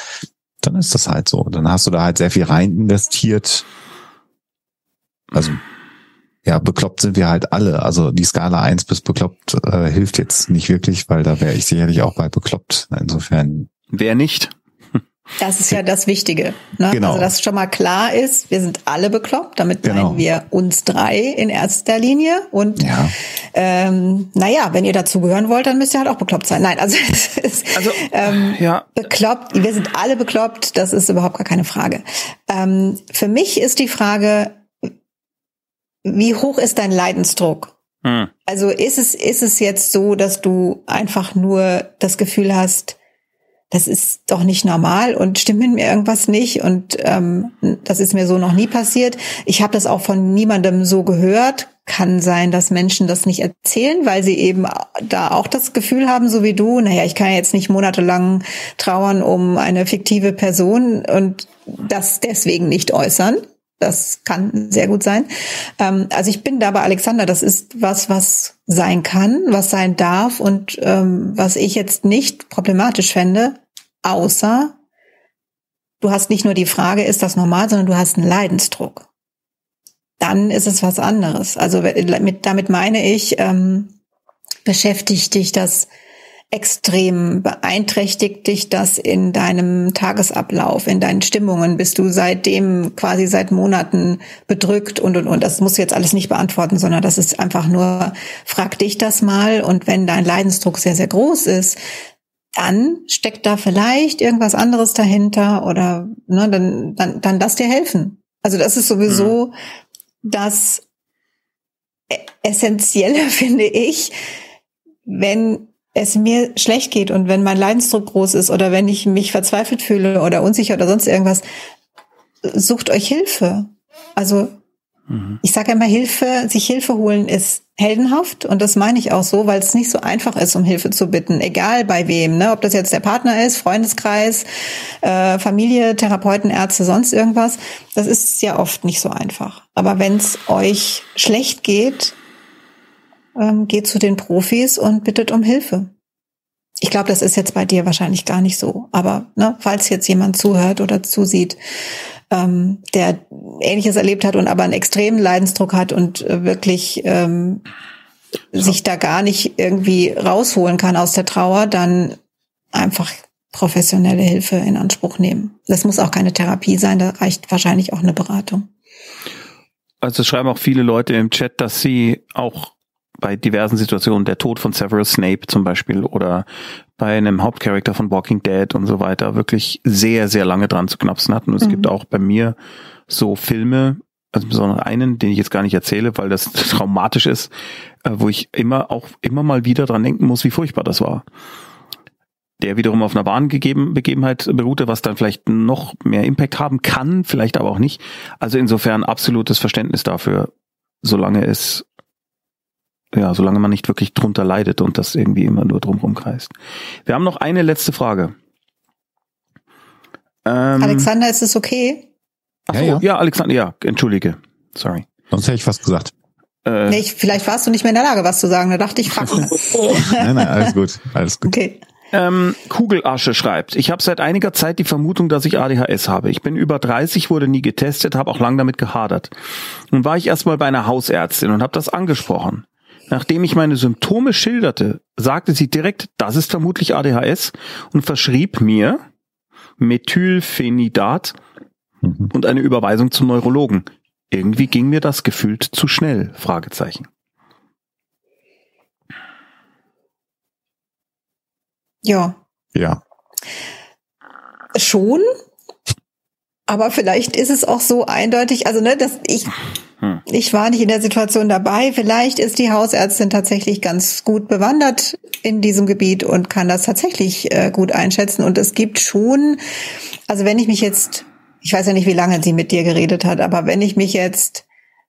dann ist das halt so. Dann hast du da halt sehr viel rein investiert. Also ja, bekloppt sind wir halt alle. Also die Skala eins bis bekloppt äh, hilft jetzt nicht wirklich, weil da wäre ich sicherlich auch bei bekloppt. Insofern. Wer nicht? Das ist ja das Wichtige. Ne? Genau. Also, dass schon mal klar ist, wir sind alle bekloppt. Damit genau. meinen wir uns drei in erster Linie. Und ja. ähm, naja, wenn ihr dazu gehören wollt, dann müsst ihr halt auch bekloppt sein. Nein, also, [LAUGHS] es ist, also ähm, ja. bekloppt. Wir sind alle bekloppt. Das ist überhaupt gar keine Frage. Ähm, für mich ist die Frage, wie hoch ist dein Leidensdruck? Hm. Also ist es, ist es jetzt so, dass du einfach nur das Gefühl hast, das ist doch nicht normal und stimmt mit mir irgendwas nicht und ähm, das ist mir so noch nie passiert. Ich habe das auch von niemandem so gehört. Kann sein, dass Menschen das nicht erzählen, weil sie eben da auch das Gefühl haben, so wie du, naja, ich kann jetzt nicht monatelang trauern um eine fiktive Person und das deswegen nicht äußern. Das kann sehr gut sein. Ähm, also ich bin da bei Alexander. Das ist was, was sein kann, was sein darf und ähm, was ich jetzt nicht problematisch fände, außer du hast nicht nur die Frage, ist das normal, sondern du hast einen Leidensdruck. Dann ist es was anderes. Also mit, damit meine ich, ähm, beschäftigt dich das extrem beeinträchtigt dich das in deinem Tagesablauf, in deinen Stimmungen? Bist du seitdem quasi seit Monaten bedrückt und und und? Das muss jetzt alles nicht beantworten, sondern das ist einfach nur, frag dich das mal und wenn dein Leidensdruck sehr, sehr groß ist, dann steckt da vielleicht irgendwas anderes dahinter oder ne, dann, dann, dann lass dir helfen. Also das ist sowieso mhm. das Essentielle, [LAUGHS] finde ich, wenn es mir schlecht geht und wenn mein Leidensdruck groß ist oder wenn ich mich verzweifelt fühle oder unsicher oder sonst irgendwas, sucht euch Hilfe. Also mhm. ich sage immer, Hilfe, sich Hilfe holen ist heldenhaft und das meine ich auch so, weil es nicht so einfach ist, um Hilfe zu bitten, egal bei wem, ne? ob das jetzt der Partner ist, Freundeskreis, äh, Familie, Therapeuten, Ärzte, sonst irgendwas. Das ist ja oft nicht so einfach. Aber wenn es euch schlecht geht, ähm, geht zu den Profis und bittet um Hilfe. Ich glaube, das ist jetzt bei dir wahrscheinlich gar nicht so. Aber ne, falls jetzt jemand zuhört oder zusieht, ähm, der Ähnliches erlebt hat und aber einen extremen Leidensdruck hat und äh, wirklich ähm, sich da gar nicht irgendwie rausholen kann aus der Trauer, dann einfach professionelle Hilfe in Anspruch nehmen. Das muss auch keine Therapie sein, da reicht wahrscheinlich auch eine Beratung. Also schreiben auch viele Leute im Chat, dass sie auch bei diversen Situationen, der Tod von Severus Snape zum Beispiel oder bei einem Hauptcharakter von Walking Dead und so weiter, wirklich sehr, sehr lange dran zu knapsen hatten. Und es mhm. gibt auch bei mir so Filme, also besonders einen, den ich jetzt gar nicht erzähle, weil das [LAUGHS] traumatisch ist, äh, wo ich immer auch immer mal wieder dran denken muss, wie furchtbar das war. Der wiederum auf einer wahren gegeben, Begebenheit beruhte, was dann vielleicht noch mehr Impact haben kann, vielleicht aber auch nicht. Also insofern absolutes Verständnis dafür, solange es ja, solange man nicht wirklich drunter leidet und das irgendwie immer nur drumherum kreist. Wir haben noch eine letzte Frage. Ähm, Alexander, ist es okay? Ach Ja, so, ja. ja. Alexander, ja, entschuldige. Sorry. Sonst hätte ich was gesagt. Äh, Nee, ich, vielleicht warst du nicht mehr in der Lage, was zu sagen. Da dachte ich, frag mal. [LAUGHS] Nein, nein, alles gut. Alles gut. Okay. Ähm, Kugelasche schreibt, ich habe seit einiger Zeit die Vermutung, dass ich ADHS habe. Ich bin über 30, wurde nie getestet, habe auch lang damit gehadert. Nun war ich erstmal bei einer Hausärztin und habe das angesprochen. Nachdem ich meine Symptome schilderte, sagte sie direkt, das ist vermutlich ADHS und verschrieb mir Methylphenidat Mhm. und eine Überweisung zum Neurologen. Irgendwie ging mir das gefühlt zu schnell, Fragezeichen. Ja, Ja. schon. Aber vielleicht ist es auch so eindeutig, also ne, dass ich Hm. ich war nicht in der Situation dabei. Vielleicht ist die Hausärztin tatsächlich ganz gut bewandert in diesem Gebiet und kann das tatsächlich äh, gut einschätzen. Und es gibt schon, also wenn ich mich jetzt, ich weiß ja nicht, wie lange sie mit dir geredet hat, aber wenn ich mich jetzt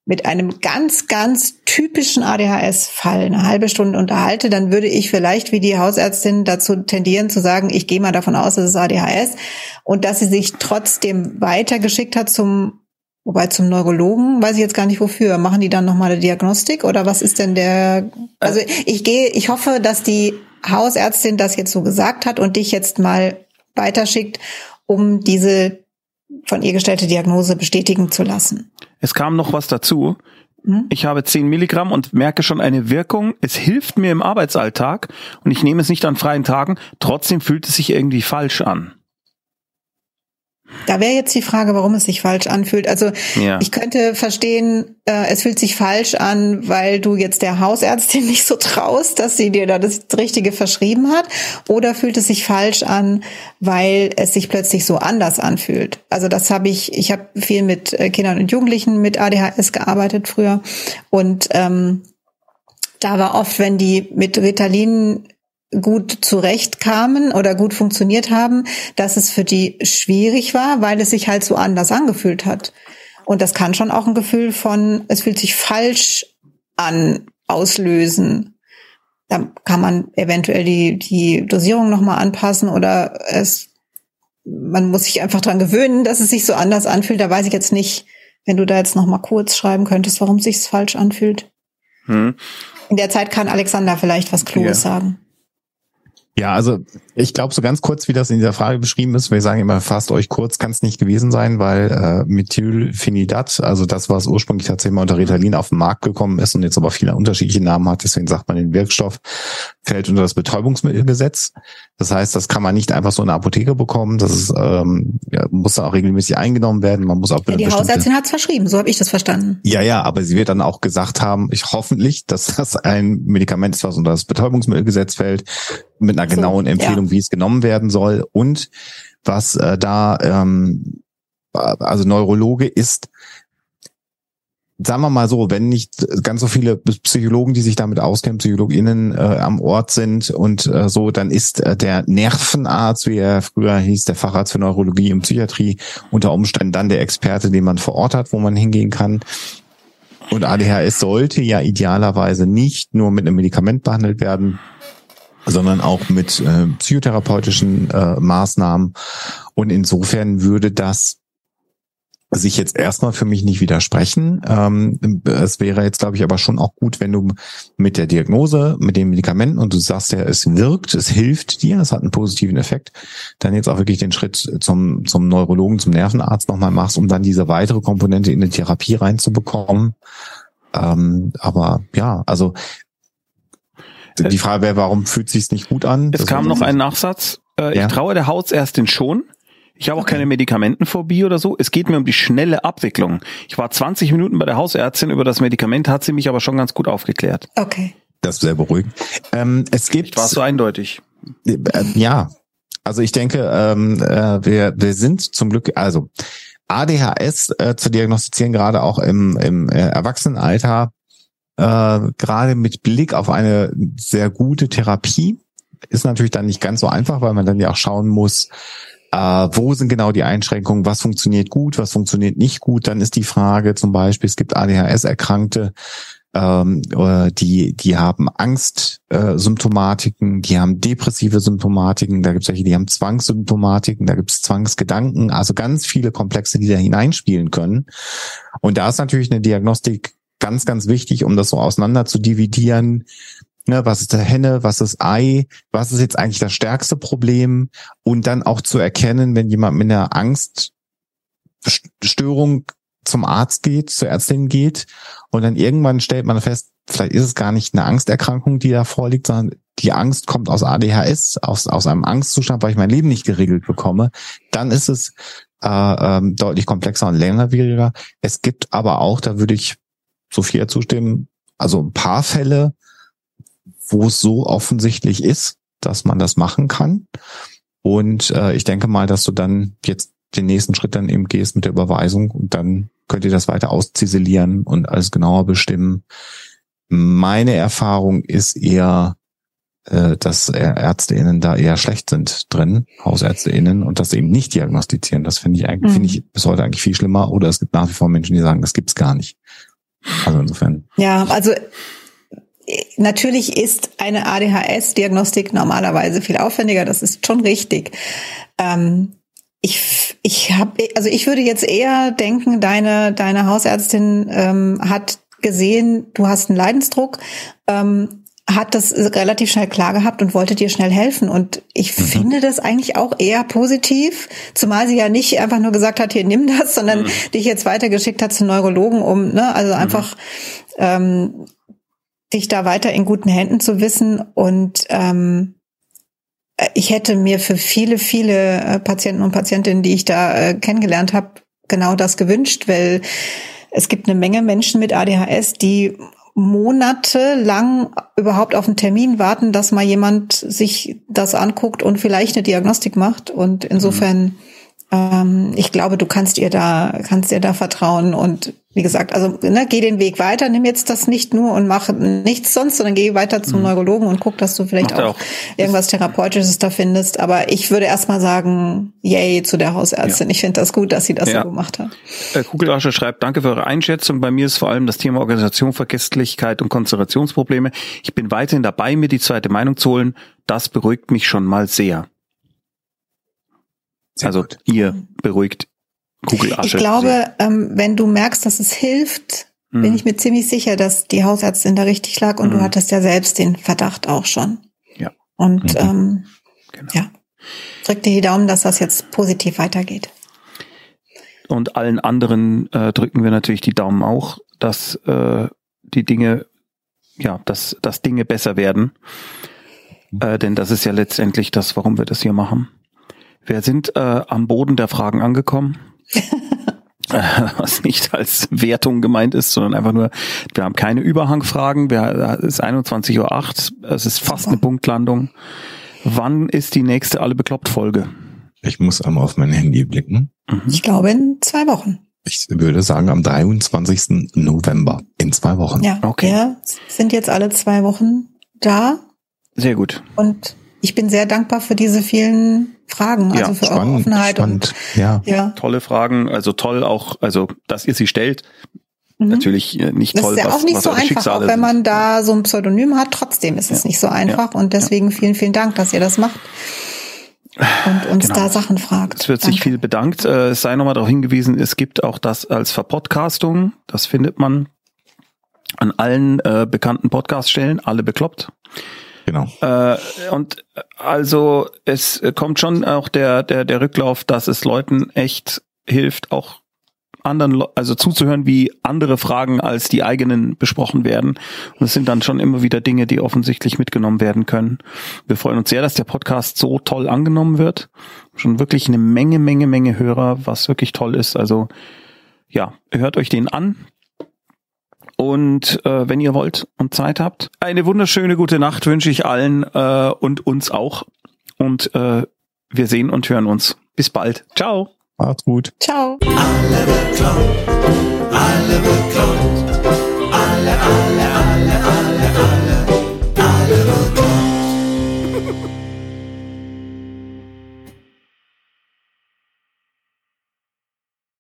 mit einem ganz, ganz typischen ADHS-Fall eine halbe Stunde unterhalte, dann würde ich vielleicht wie die Hausärztin dazu tendieren zu sagen, ich gehe mal davon aus, es ist ADHS und dass sie sich trotzdem weitergeschickt hat zum, wobei zum Neurologen, weiß ich jetzt gar nicht wofür. Machen die dann nochmal eine Diagnostik oder was ist denn der, also ich gehe, ich hoffe, dass die Hausärztin das jetzt so gesagt hat und dich jetzt mal weiterschickt, um diese von ihr gestellte Diagnose bestätigen zu lassen. Es kam noch was dazu. Hm? Ich habe 10 Milligramm und merke schon eine Wirkung. Es hilft mir im Arbeitsalltag und ich nehme es nicht an freien Tagen. Trotzdem fühlt es sich irgendwie falsch an. Da wäre jetzt die Frage, warum es sich falsch anfühlt. Also Ja. ich könnte verstehen, äh, es fühlt sich falsch an, weil du jetzt der Hausärztin [LAUGHS] nicht so traust, dass sie dir da das Richtige verschrieben hat. Oder fühlt es sich falsch an, weil es sich plötzlich so anders anfühlt. Also das habe ich, ich habe viel mit äh, Kindern und Jugendlichen mit ADHS gearbeitet früher. Und ähm, da war oft, wenn die mit Ritalin gut zurechtkamen oder gut funktioniert haben, dass es für die schwierig war, weil es sich halt so anders angefühlt hat. Und das kann schon auch ein Gefühl von, es fühlt sich falsch an, auslösen. Da kann man eventuell die, die Dosierung nochmal anpassen oder es, man muss sich einfach dran gewöhnen, dass es sich so anders anfühlt. Da weiß ich jetzt nicht, wenn du da jetzt nochmal kurz schreiben könntest, warum es sich falsch anfühlt. Hm. In der Zeit kann Alexander vielleicht was Kluges Ja. sagen. Ja, also ich glaube so ganz kurz, wie das in dieser Frage beschrieben ist, wir sagen immer, fasst euch kurz, kann es nicht gewesen sein, weil äh, Methylphenidat, also das, was ursprünglich tatsächlich mal unter Ritalin auf den Markt gekommen ist und jetzt aber viele unterschiedliche Namen hat, deswegen sagt man den Wirkstoff, fällt unter das Betäubungsmittelgesetz. Das heißt, das kann man nicht einfach so in der Apotheke bekommen, das ist, ähm, ja, muss auch regelmäßig eingenommen werden, man muss auch Ja, die Hausärztin hat es verschrieben, so habe ich das verstanden. ja, ja, aber sie wird dann auch gesagt haben, ich hoffentlich, dass das ein Medikament ist, was unter das Betäubungsmittelgesetz fällt, mit einer So, genauen Empfehlung, ja. Wie es genommen werden soll. Und was äh, da, ähm, also Neurologe ist, sagen wir mal so, wenn nicht ganz so viele Psychologen, die sich damit auskennen, PsychologInnen äh, am Ort sind und äh, so, dann ist äh, der Nervenarzt, wie er früher hieß, der Facharzt für Neurologie und Psychiatrie, unter Umständen dann der Experte, den man vor Ort hat, wo man hingehen kann. Und ADHS sollte ja idealerweise nicht nur mit einem Medikament behandelt werden, sondern auch mit äh, psychotherapeutischen äh, Maßnahmen. Und insofern würde das sich jetzt erstmal für mich nicht widersprechen. Ähm, es wäre jetzt, glaube ich, aber schon auch gut, wenn du mit der Diagnose, mit den Medikamenten und du sagst ja, es wirkt, es hilft dir, es hat einen positiven Effekt, dann jetzt auch wirklich den Schritt zum, zum Neurologen, zum Nervenarzt nochmal machst, um dann diese weitere Komponente in die Therapie reinzubekommen. Ähm, aber ja, also die Frage wäre, warum fühlt sich's nicht gut an? Es Das kam noch ein Nachsatz. Äh, Ja. Ich traue der Hausärztin schon. Ich habe auch keine Medikamentenphobie oder so. Es geht mir um die schnelle Abwicklung. Ich war 20 Minuten bei der Hausärztin. Über das Medikament hat sie mich aber schon ganz gut aufgeklärt. Okay. Das ist sehr beruhigend. Ähm, es gibt War so eindeutig. Äh, ja, also ich denke, ähm, äh, wir, wir sind zum Glück, also ADHS äh, zu diagnostizieren, gerade auch im, im äh, Erwachsenenalter, äh, gerade mit Blick auf eine sehr gute Therapie, ist natürlich dann nicht ganz so einfach, weil man dann ja auch schauen muss, äh, wo sind genau die Einschränkungen, was funktioniert gut, was funktioniert nicht gut. Dann ist die Frage zum Beispiel, es gibt ADHS-Erkrankte, ähm, äh, die, die haben Angstsymptomatiken, äh, die haben depressive Symptomatiken, da gibt es welche, die haben Zwangssymptomatiken, da gibt es Zwangsgedanken, also ganz viele Komplexe, die da hineinspielen können. Und da ist natürlich eine Diagnostik ganz, ganz wichtig, um das so auseinander zu dividieren. Ne, was ist der Henne, was ist Ei, was ist jetzt eigentlich das stärkste Problem und dann auch zu erkennen, wenn jemand mit einer Angststörung zum Arzt geht, zur Ärztin geht und dann irgendwann stellt man fest, vielleicht ist es gar nicht eine Angsterkrankung, die da vorliegt, sondern die Angst kommt aus ADHS, aus, aus einem Angstzustand, weil ich mein Leben nicht geregelt bekomme, dann ist es äh, ähm, deutlich komplexer und längerwieriger. Es gibt aber auch, da würde ich Sophia zustimmen, also ein paar Fälle, wo es so offensichtlich ist, dass man das machen kann. Und äh, ich denke mal, dass du dann jetzt den nächsten Schritt dann eben gehst mit der Überweisung und dann könnt ihr das weiter ausziselieren und alles genauer bestimmen. Meine Erfahrung ist eher, äh, dass ÄrzteInnen da eher schlecht sind drin, HausärzteInnen, und das eben nicht diagnostizieren. Das finde ich eigentlich, mhm. finde ich bis heute eigentlich viel schlimmer. Oder es gibt nach wie vor Menschen, die sagen, das gibt's gar nicht. Also insofern. Ja, also natürlich ist eine ADHS-Diagnostik normalerweise viel aufwendiger. Das ist schon richtig. Ähm, ich, ich habe, also ich würde jetzt eher denken, deine, deine Hausärztin ähm, hat gesehen, du hast einen Leidensdruck, ähm, hat das relativ schnell klar gehabt und wollte dir schnell helfen. Und ich mhm. finde das eigentlich auch eher positiv, zumal sie ja nicht einfach nur gesagt hat, hier nimm das, sondern mhm. dich jetzt weitergeschickt hat zu Neurologen, um, ne, also mhm. einfach ähm, dich da weiter in guten Händen zu wissen. Und ähm, ich hätte mir für viele, viele äh, Patienten und Patientinnen, die ich da äh, kennengelernt habe, genau das gewünscht, weil es gibt eine Menge Menschen mit ADHS, die monatelang überhaupt auf einen Termin warten, dass mal jemand sich das anguckt und vielleicht eine Diagnostik macht. Und insofern mhm ähm, ich glaube, du kannst ihr da, kannst ihr da vertrauen und wie gesagt, also ne, geh den Weg weiter, nimm jetzt das nicht nur und mach nichts sonst, sondern geh weiter zum mhm. Neurologen und guck, dass du vielleicht auch, auch, irgendwas Therapeutisches da findest. Aber ich würde erstmal sagen, yay zu der Hausärztin. Ja. Ich finde das gut, dass sie das ja. so gemacht hat. Äh, Kugelasche schreibt, danke für eure Einschätzung. Bei mir ist vor allem das Thema Organisation, Vergesslichkeit und Konzentrationsprobleme. Ich bin weiterhin dabei, mir die zweite Meinung zu holen. Das beruhigt mich schon mal sehr. Sehr also gut. ihr beruhigt Kugelasche. Ich glaube, ähm, wenn du merkst, dass es hilft, mhm. bin ich mir ziemlich sicher, dass die Hausärztin da richtig lag und mhm. du hattest ja selbst den Verdacht auch schon. Ja. Und mhm. ähm, genau. ja, drück dir die Daumen, dass das jetzt positiv weitergeht. Und allen anderen äh, drücken wir natürlich die Daumen auch, dass äh, die Dinge, ja, dass, dass Dinge besser werden. Äh, denn das ist ja letztendlich das, warum wir das hier machen. Wir sind äh, am Boden der Fragen angekommen. [LAUGHS] was nicht als Wertung gemeint ist, sondern einfach nur, wir haben keine Überhangfragen. Wir, es ist 21.08 Uhr. Es ist fast eine Punktlandung. Wann ist die nächste Alle bekloppt Folge? Ich muss einmal auf mein Handy blicken. Mhm. Ich glaube in zwei Wochen. Ich würde sagen am 23. November. In zwei Wochen. Ja, okay. Wir sind jetzt alle zwei Wochen da. Sehr gut. Und ich bin sehr dankbar für diese vielen Fragen, also ja, für spannend, eure Offenheit. Spannend, und, ja. ja. Tolle Fragen, also toll auch, also dass ihr sie stellt. Mhm. Natürlich äh, nicht toll. Das ist ja auch nicht so einfach, Schicksale auch wenn man da so ein Pseudonym hat. Trotzdem ist es ja. nicht so einfach und deswegen vielen, vielen Dank, dass ihr das macht und uns genau. da Sachen fragt. Es wird Danke. sich viel bedankt. Äh, es sei nochmal darauf hingewiesen, es gibt auch das als Verpodcastung. Das findet man an allen äh, bekannten Podcaststellen, alle bekloppt. Genau. Äh, und also es kommt schon auch der, der, der Rücklauf, dass es Leuten echt hilft, auch anderen, also zuzuhören, wie andere Fragen als die eigenen besprochen werden. Und es sind dann schon immer wieder Dinge, die offensichtlich mitgenommen werden können. Wir freuen uns sehr, dass der Podcast so toll angenommen wird. Schon wirklich eine Menge, Menge, Menge Hörer, was wirklich toll ist. Also ja, hört euch den an. Und äh, wenn ihr wollt und Zeit habt, eine wunderschöne gute Nacht wünsche ich allen äh, und uns auch. Und äh, wir sehen und hören uns. Bis bald. Ciao. Macht's gut. Ciao. Alle bekloppt, alle alle, alle, alle.